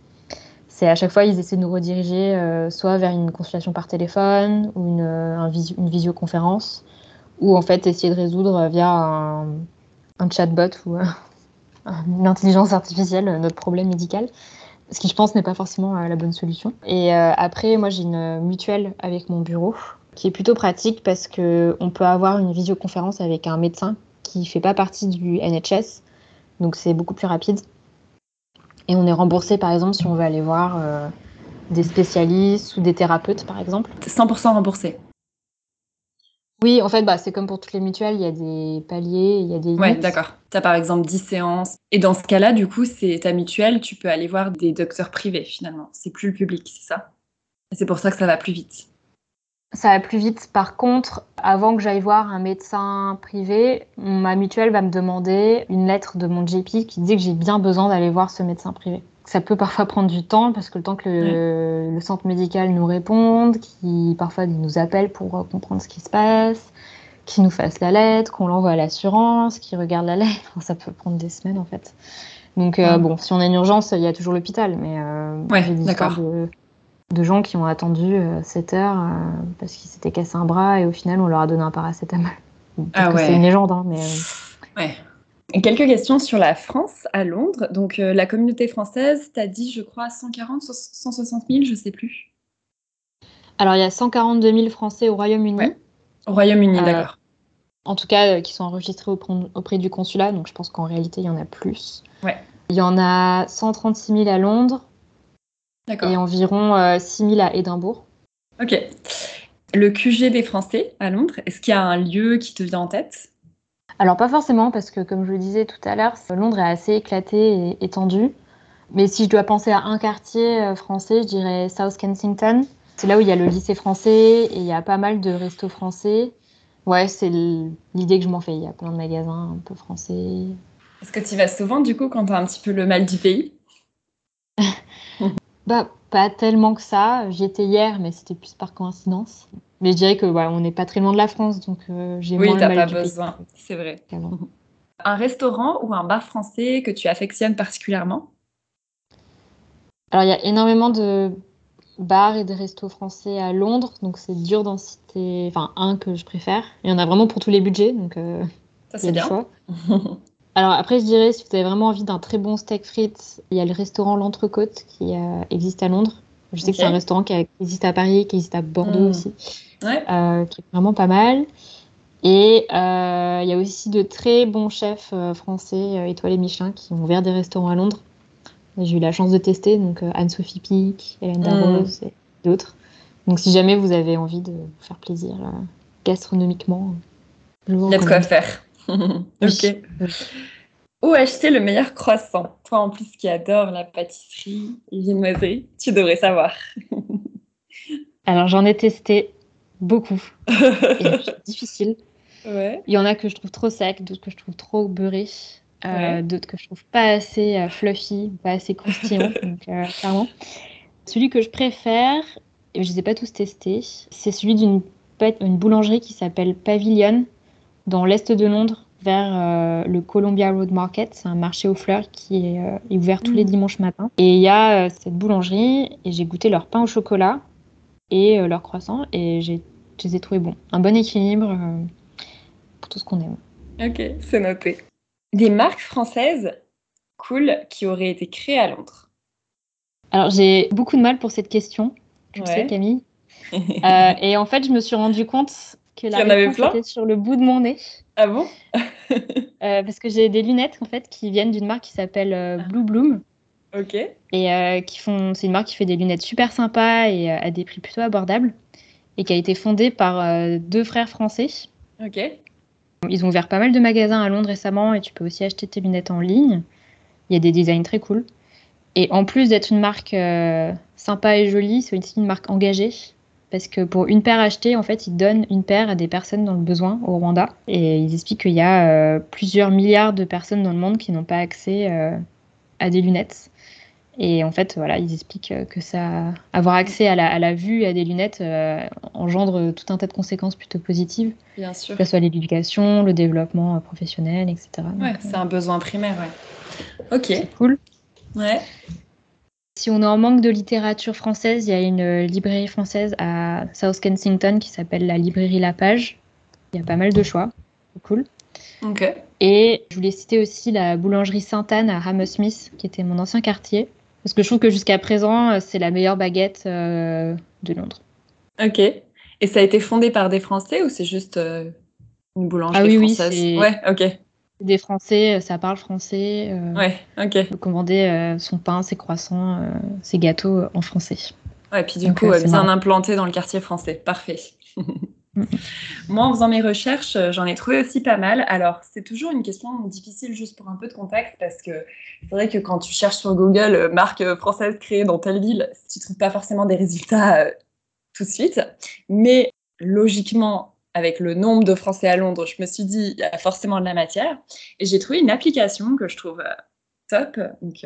C'est à chaque fois, ils essaient de nous rediriger soit vers une consultation par téléphone ou une, une visioconférence, ou en fait essayer de résoudre via un, chatbot ou euh, une intelligence artificielle notre problème médical. Ce qui, je pense, n'est pas forcément euh, la bonne solution. Et euh, après, moi, j'ai une mutuelle avec mon bureau qui est plutôt pratique parce qu'on peut avoir une visioconférence avec un médecin qui ne fait pas partie du NHS. Donc, c'est beaucoup plus rapide. Et on est remboursé, par exemple, si on veut aller voir des spécialistes ou des thérapeutes, par exemple. 100% remboursé. Oui, en fait, bah, c'est comme pour toutes les mutuelles, il y a des paliers, il y a des Ouais, d'accord. Tu as par exemple 10 séances. Et dans ce cas-là, du coup, c'est ta mutuelle, tu peux aller voir des docteurs privés finalement. C'est plus le public, c'est ça? Et c'est pour ça que ça va plus vite. Ça va plus vite. Par contre, avant que j'aille voir un médecin privé, ma mutuelle va me demander une lettre de mon GP qui dit que j'ai bien besoin d'aller voir ce médecin privé. Ça peut parfois prendre du temps parce que le temps que le, le centre médical nous réponde, qui parfois nous appelle pour comprendre ce qui se passe, qui nous fasse la lettre, qu'on l'envoie à l'assurance, qui regarde la lettre, ça peut prendre des semaines en fait. Donc euh, Ouais. bon, si on a une urgence, il y a toujours l'hôpital, mais euh, Ouais, d'accord. de, de gens qui ont attendu euh, 7 heures euh, parce qu'ils s'étaient cassé un bras et au final on leur a donné un paracétamol. Ah ouais. C'est une légende, hein, mais euh, Ouais. Quelques questions sur la France à Londres. Donc, euh, la communauté française, tu as dit, je crois, 140, 160 000, je sais plus. alors il y a 142 000 Français au Royaume-Uni. Ouais. Au Royaume-Uni, Euh, d'accord. En tout cas, euh, qui sont enregistrés auprès, du consulat, donc je pense qu'en réalité, il y en a plus. Ouais. Il y en a 136 000 à Londres. Et environ euh, 6 000 à Édimbourg. Ok. Le QG des Français à Londres, est-ce qu'il y a un lieu qui te vient en tête? Alors, pas forcément, parce que comme je le disais tout à l'heure, Londres est assez éclaté et étendu. Mais si je dois penser à un quartier euh, français, je dirais South Kensington. C'est là où il y a le lycée français et il y a pas mal de restos français. Ouais, c'est l'idée que je m'en fais. Il y a plein de magasins un peu français. Est-ce que tu y vas souvent, du coup, quand tu as un petit peu le mal du pays? Bah, pas tellement que ça. J'y étais hier, mais c'était plus par coïncidence. Mais je dirais que voilà, on n'est pas très loin de la France, donc euh, j'ai Oui, moins le t'as mal pas du pays besoin, c'est vrai. Un restaurant ou un bar français que tu affectionnes particulièrement? Alors, il y a énormément de bars et de restos français à Londres, donc c'est dur d'en citer, enfin, un que je préfère. Il y en a vraiment pour tous les budgets, donc euh, Ça, c'est bien. Alors après, je dirais, si vous avez vraiment envie d'un très bon steak frites, il y a le restaurant L'Entrecôte qui euh, existe à Londres. Je sais que c'est un restaurant qui, a- qui existe à Paris, qui existe à Bordeaux Mm. aussi, Ouais. euh, qui est vraiment pas mal. Et euh, il y a aussi de très bons chefs français étoilés Michelin qui ont ouvert des restaurants à Londres. J'ai eu la chance de tester, donc Anne-Sophie Pic, Hélène Mm. Darroze et d'autres. Donc si jamais vous avez envie de vous faire plaisir gastronomiquement, je vous Il y a de quoi faire. ok. Où acheter le meilleur croissant Toi, en plus, qui adore la pâtisserie et viennoiserie, tu devrais savoir. Alors j'en ai testé beaucoup c'est difficile. ouais. Il y en a que je trouve trop sec, d'autres que je trouve trop beurrés, euh, Ouais. d'autres que je trouve pas assez euh, fluffy, pas assez croustillant, donc euh, clairement. Celui que je préfère, et je les ai pas tous testés, c'est celui d'une une boulangerie qui s'appelle Pavilion dans l'est de Londres vers euh, le Columbia Road Market. C'est un marché aux fleurs qui est, euh, est ouvert tous les Mhm. dimanches matins. Et il y a euh, cette boulangerie et j'ai goûté leur pain au chocolat et leur croissant et j'ai, je les ai trouvés bons. Un bon équilibre pour tout ce qu'on aime. Ok, c'est noté. Des marques françaises cool qui auraient été créées à Londres. Alors j'ai beaucoup de mal pour cette question, tu le sais. Camille. Et en fait je me suis rendu compte que la avait réponse plein était sur le bout de mon nez. ah bon Euh, parce que j'ai des lunettes en fait qui viennent d'une marque qui s'appelle euh, Blue Bloom Ok. et euh, qui font c'est une marque qui fait des lunettes super sympas et à des prix plutôt abordables et qui a été fondée par deux frères français. Ok. Ils ont ouvert pas mal de magasins à Londres récemment et tu peux aussi acheter tes lunettes en ligne. Il y a des designs très cool. Et en plus d'être une marque sympa et jolie, c'est aussi une marque engagée. Parce que pour une paire achetée, en fait, ils donnent une paire à des personnes dans le besoin au Rwanda. Et ils expliquent qu'il y a euh, plusieurs milliards de personnes dans le monde qui n'ont pas accès euh, à des lunettes. Et en fait, voilà, ils expliquent euh, que ça, avoir accès à la, à la vue et à des lunettes euh, engendre tout un tas de conséquences plutôt positives Bien sûr. que ce soit l'éducation, le développement professionnel, etc. Ouais, c'est un besoin primaire, ouais. Ok. c'est cool. Ouais. Si on est en manque de littérature française, il y a une euh, librairie française à South Kensington qui s'appelle la librairie La Page. Il y a pas mal de choix. C'est cool. Ok. Et je voulais citer aussi la boulangerie Sainte-Anne à Hammersmith, qui était mon ancien quartier. Parce que je trouve que jusqu'à présent, euh, c'est la meilleure baguette euh, de Londres. Ok. Et ça a été fondé par des Français ou c'est juste euh, une boulangerie Ah oui, oui, française? c'est- Ouais, ok. Des Français, euh, ça parle français. euh, Ouais, ok. On peut commander euh, son pain, ses croissants, euh, ses gâteaux en français. Ouais, puis du coup, bien implanté dans le quartier français. Parfait. Moi, en faisant mes recherches, j'en ai trouvé aussi pas mal. Alors, c'est toujours une question difficile juste pour un peu de contexte parce que c'est vrai que quand tu cherches sur Google marque française créée dans telle ville, tu trouves pas forcément des résultats tout de suite. Mais logiquement, avec le nombre de Français à Londres, je me suis dit, il y a forcément de la matière. Et j'ai trouvé une application que je trouve top,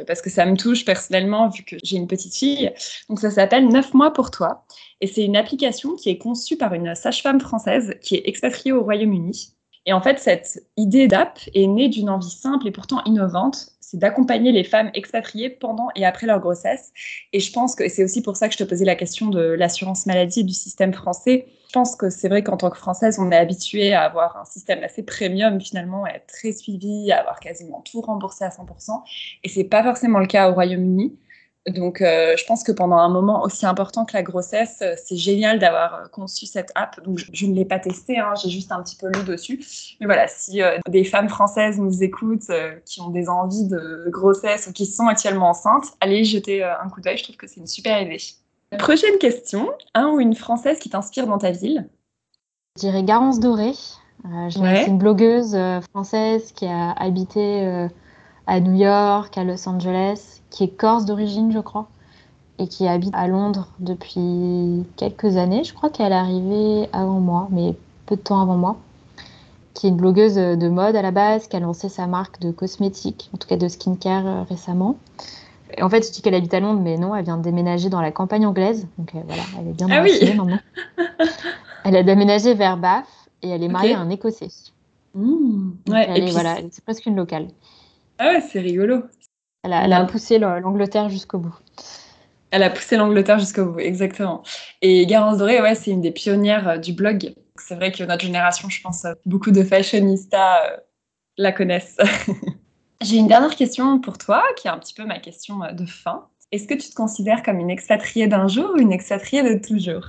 parce que ça me touche personnellement vu que j'ai une petite fille. Donc ça s'appelle 9 mois pour toi. Et c'est une application qui est conçue par une sage-femme française qui est expatriée au Royaume-Uni. Et en fait, cette idée d'app est née d'une envie simple et pourtant innovante, c'est d'accompagner les femmes expatriées pendant et après leur grossesse. Et je pense que c'est aussi pour ça que je te posais la question de l'assurance maladie et du système français. Je pense que c'est vrai qu'en tant que Française, on est habitué à avoir un système assez premium finalement, à être très suivi, à avoir quasiment tout remboursé à 100%. Et c'est pas forcément le cas au Royaume-Uni. Donc, euh, je pense que pendant un moment aussi important que la grossesse, euh, c'est génial d'avoir euh, conçu cette app. Donc, je, ne l'ai pas testée, hein, j'ai juste un petit peu lu dessus. Mais voilà, si des femmes françaises nous écoutent, qui ont des envies de grossesse ou qui sont actuellement enceintes, allez jeter un coup d'œil. Je trouve que c'est une super idée. Prochaine question un ou une française qui t'inspire dans ta ville? Je dirais Garance Doré. C'est une blogueuse française qui a habité à New York, à Los Angeles, qui est corse d'origine, je crois, et qui habite à Londres depuis quelques années. Je crois qu'elle est arrivée avant moi, mais peu de temps avant moi. Qui est une blogueuse de mode à la base, qui a lancé sa marque de cosmétiques, en tout cas de skincare euh, récemment. Et en fait, je dis qu'elle habite à Londres, mais non, elle vient de déménager dans la campagne anglaise. Donc euh, voilà, elle est bien ah oui. maintenant. Elle a déménagé vers Bath et elle est mariée à un Écossais. Mmh. Ouais, voilà, c'est presque une locale. Ah ouais, c'est rigolo. Elle a, poussé l'Angleterre jusqu'au bout. Elle a poussé l'Angleterre jusqu'au bout, exactement. Et Garance Doré, ouais, c'est une des pionnières euh, du blog. C'est vrai que notre génération, je pense, euh, beaucoup de fashionistas euh, la connaissent. J'ai une dernière question pour toi, qui est un petit peu ma question de fin. Est-ce que tu te considères comme une expatriée d'un jour ou une expatriée de toujours?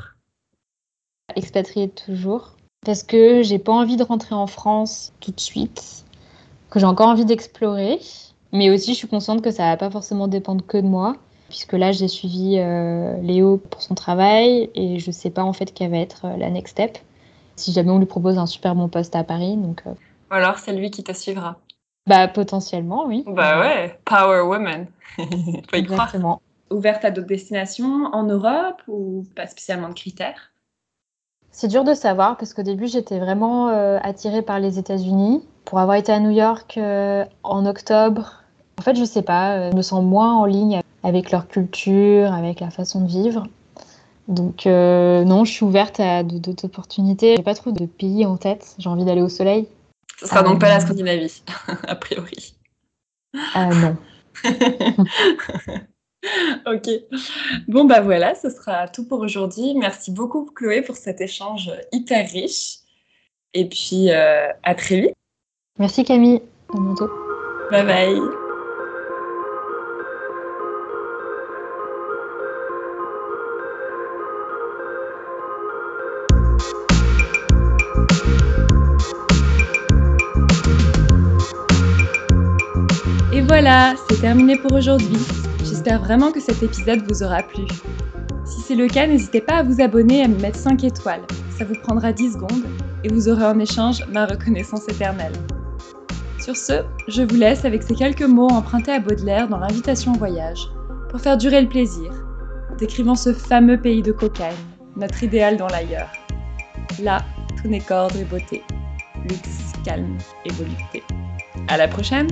Expatriée de toujours. Parce que j'ai pas envie de rentrer en France tout de suite que j'ai encore envie d'explorer. Mais aussi, je suis consciente que ça va pas forcément dépendre que de moi, puisque là, j'ai suivi euh, Léo pour son travail et je sais pas en fait quelle va être euh, la next step. Si jamais on lui propose un super bon poste à Paris, donc. Euh, Ou alors c'est lui qui te suivra. Bah potentiellement, oui. Bah ouais, power woman. Faut y croire. Ouverte à d'autres destinations en Europe ou pas spécialement de critères? C'est dur de savoir parce qu'au début j'étais vraiment attirée par les États-Unis pour avoir été à New York euh, en octobre, en fait, je sais pas, euh, je me sens moins en ligne avec leur culture, avec la façon de vivre. Donc euh, non, je suis ouverte à d'autres opportunités. J'ai pas trop de pays en tête. J'ai envie d'aller au soleil. Ce sera donc pas la Scandinavie, a priori. Ah non. ok. Bon bah voilà, ce sera tout pour aujourd'hui. Merci beaucoup Chloé pour cet échange hyper riche. Et puis à très vite. Merci Camille, à bientôt. Bye bye. Et voilà, c'est terminé pour aujourd'hui. J'espère vraiment que cet épisode vous aura plu. Si c'est le cas, n'hésitez pas à vous abonner et à me mettre 5 étoiles. Ça vous prendra 10 secondes et vous aurez en échange ma reconnaissance éternelle. Sur ce, je vous laisse avec ces quelques mots empruntés à Baudelaire dans l'invitation au voyage, pour faire durer le plaisir, décrivant ce fameux pays de cocaïne, notre idéal dans l'ailleurs. Là, tout n'est qu'ordre et beauté, luxe, calme et volupté. À la prochaine!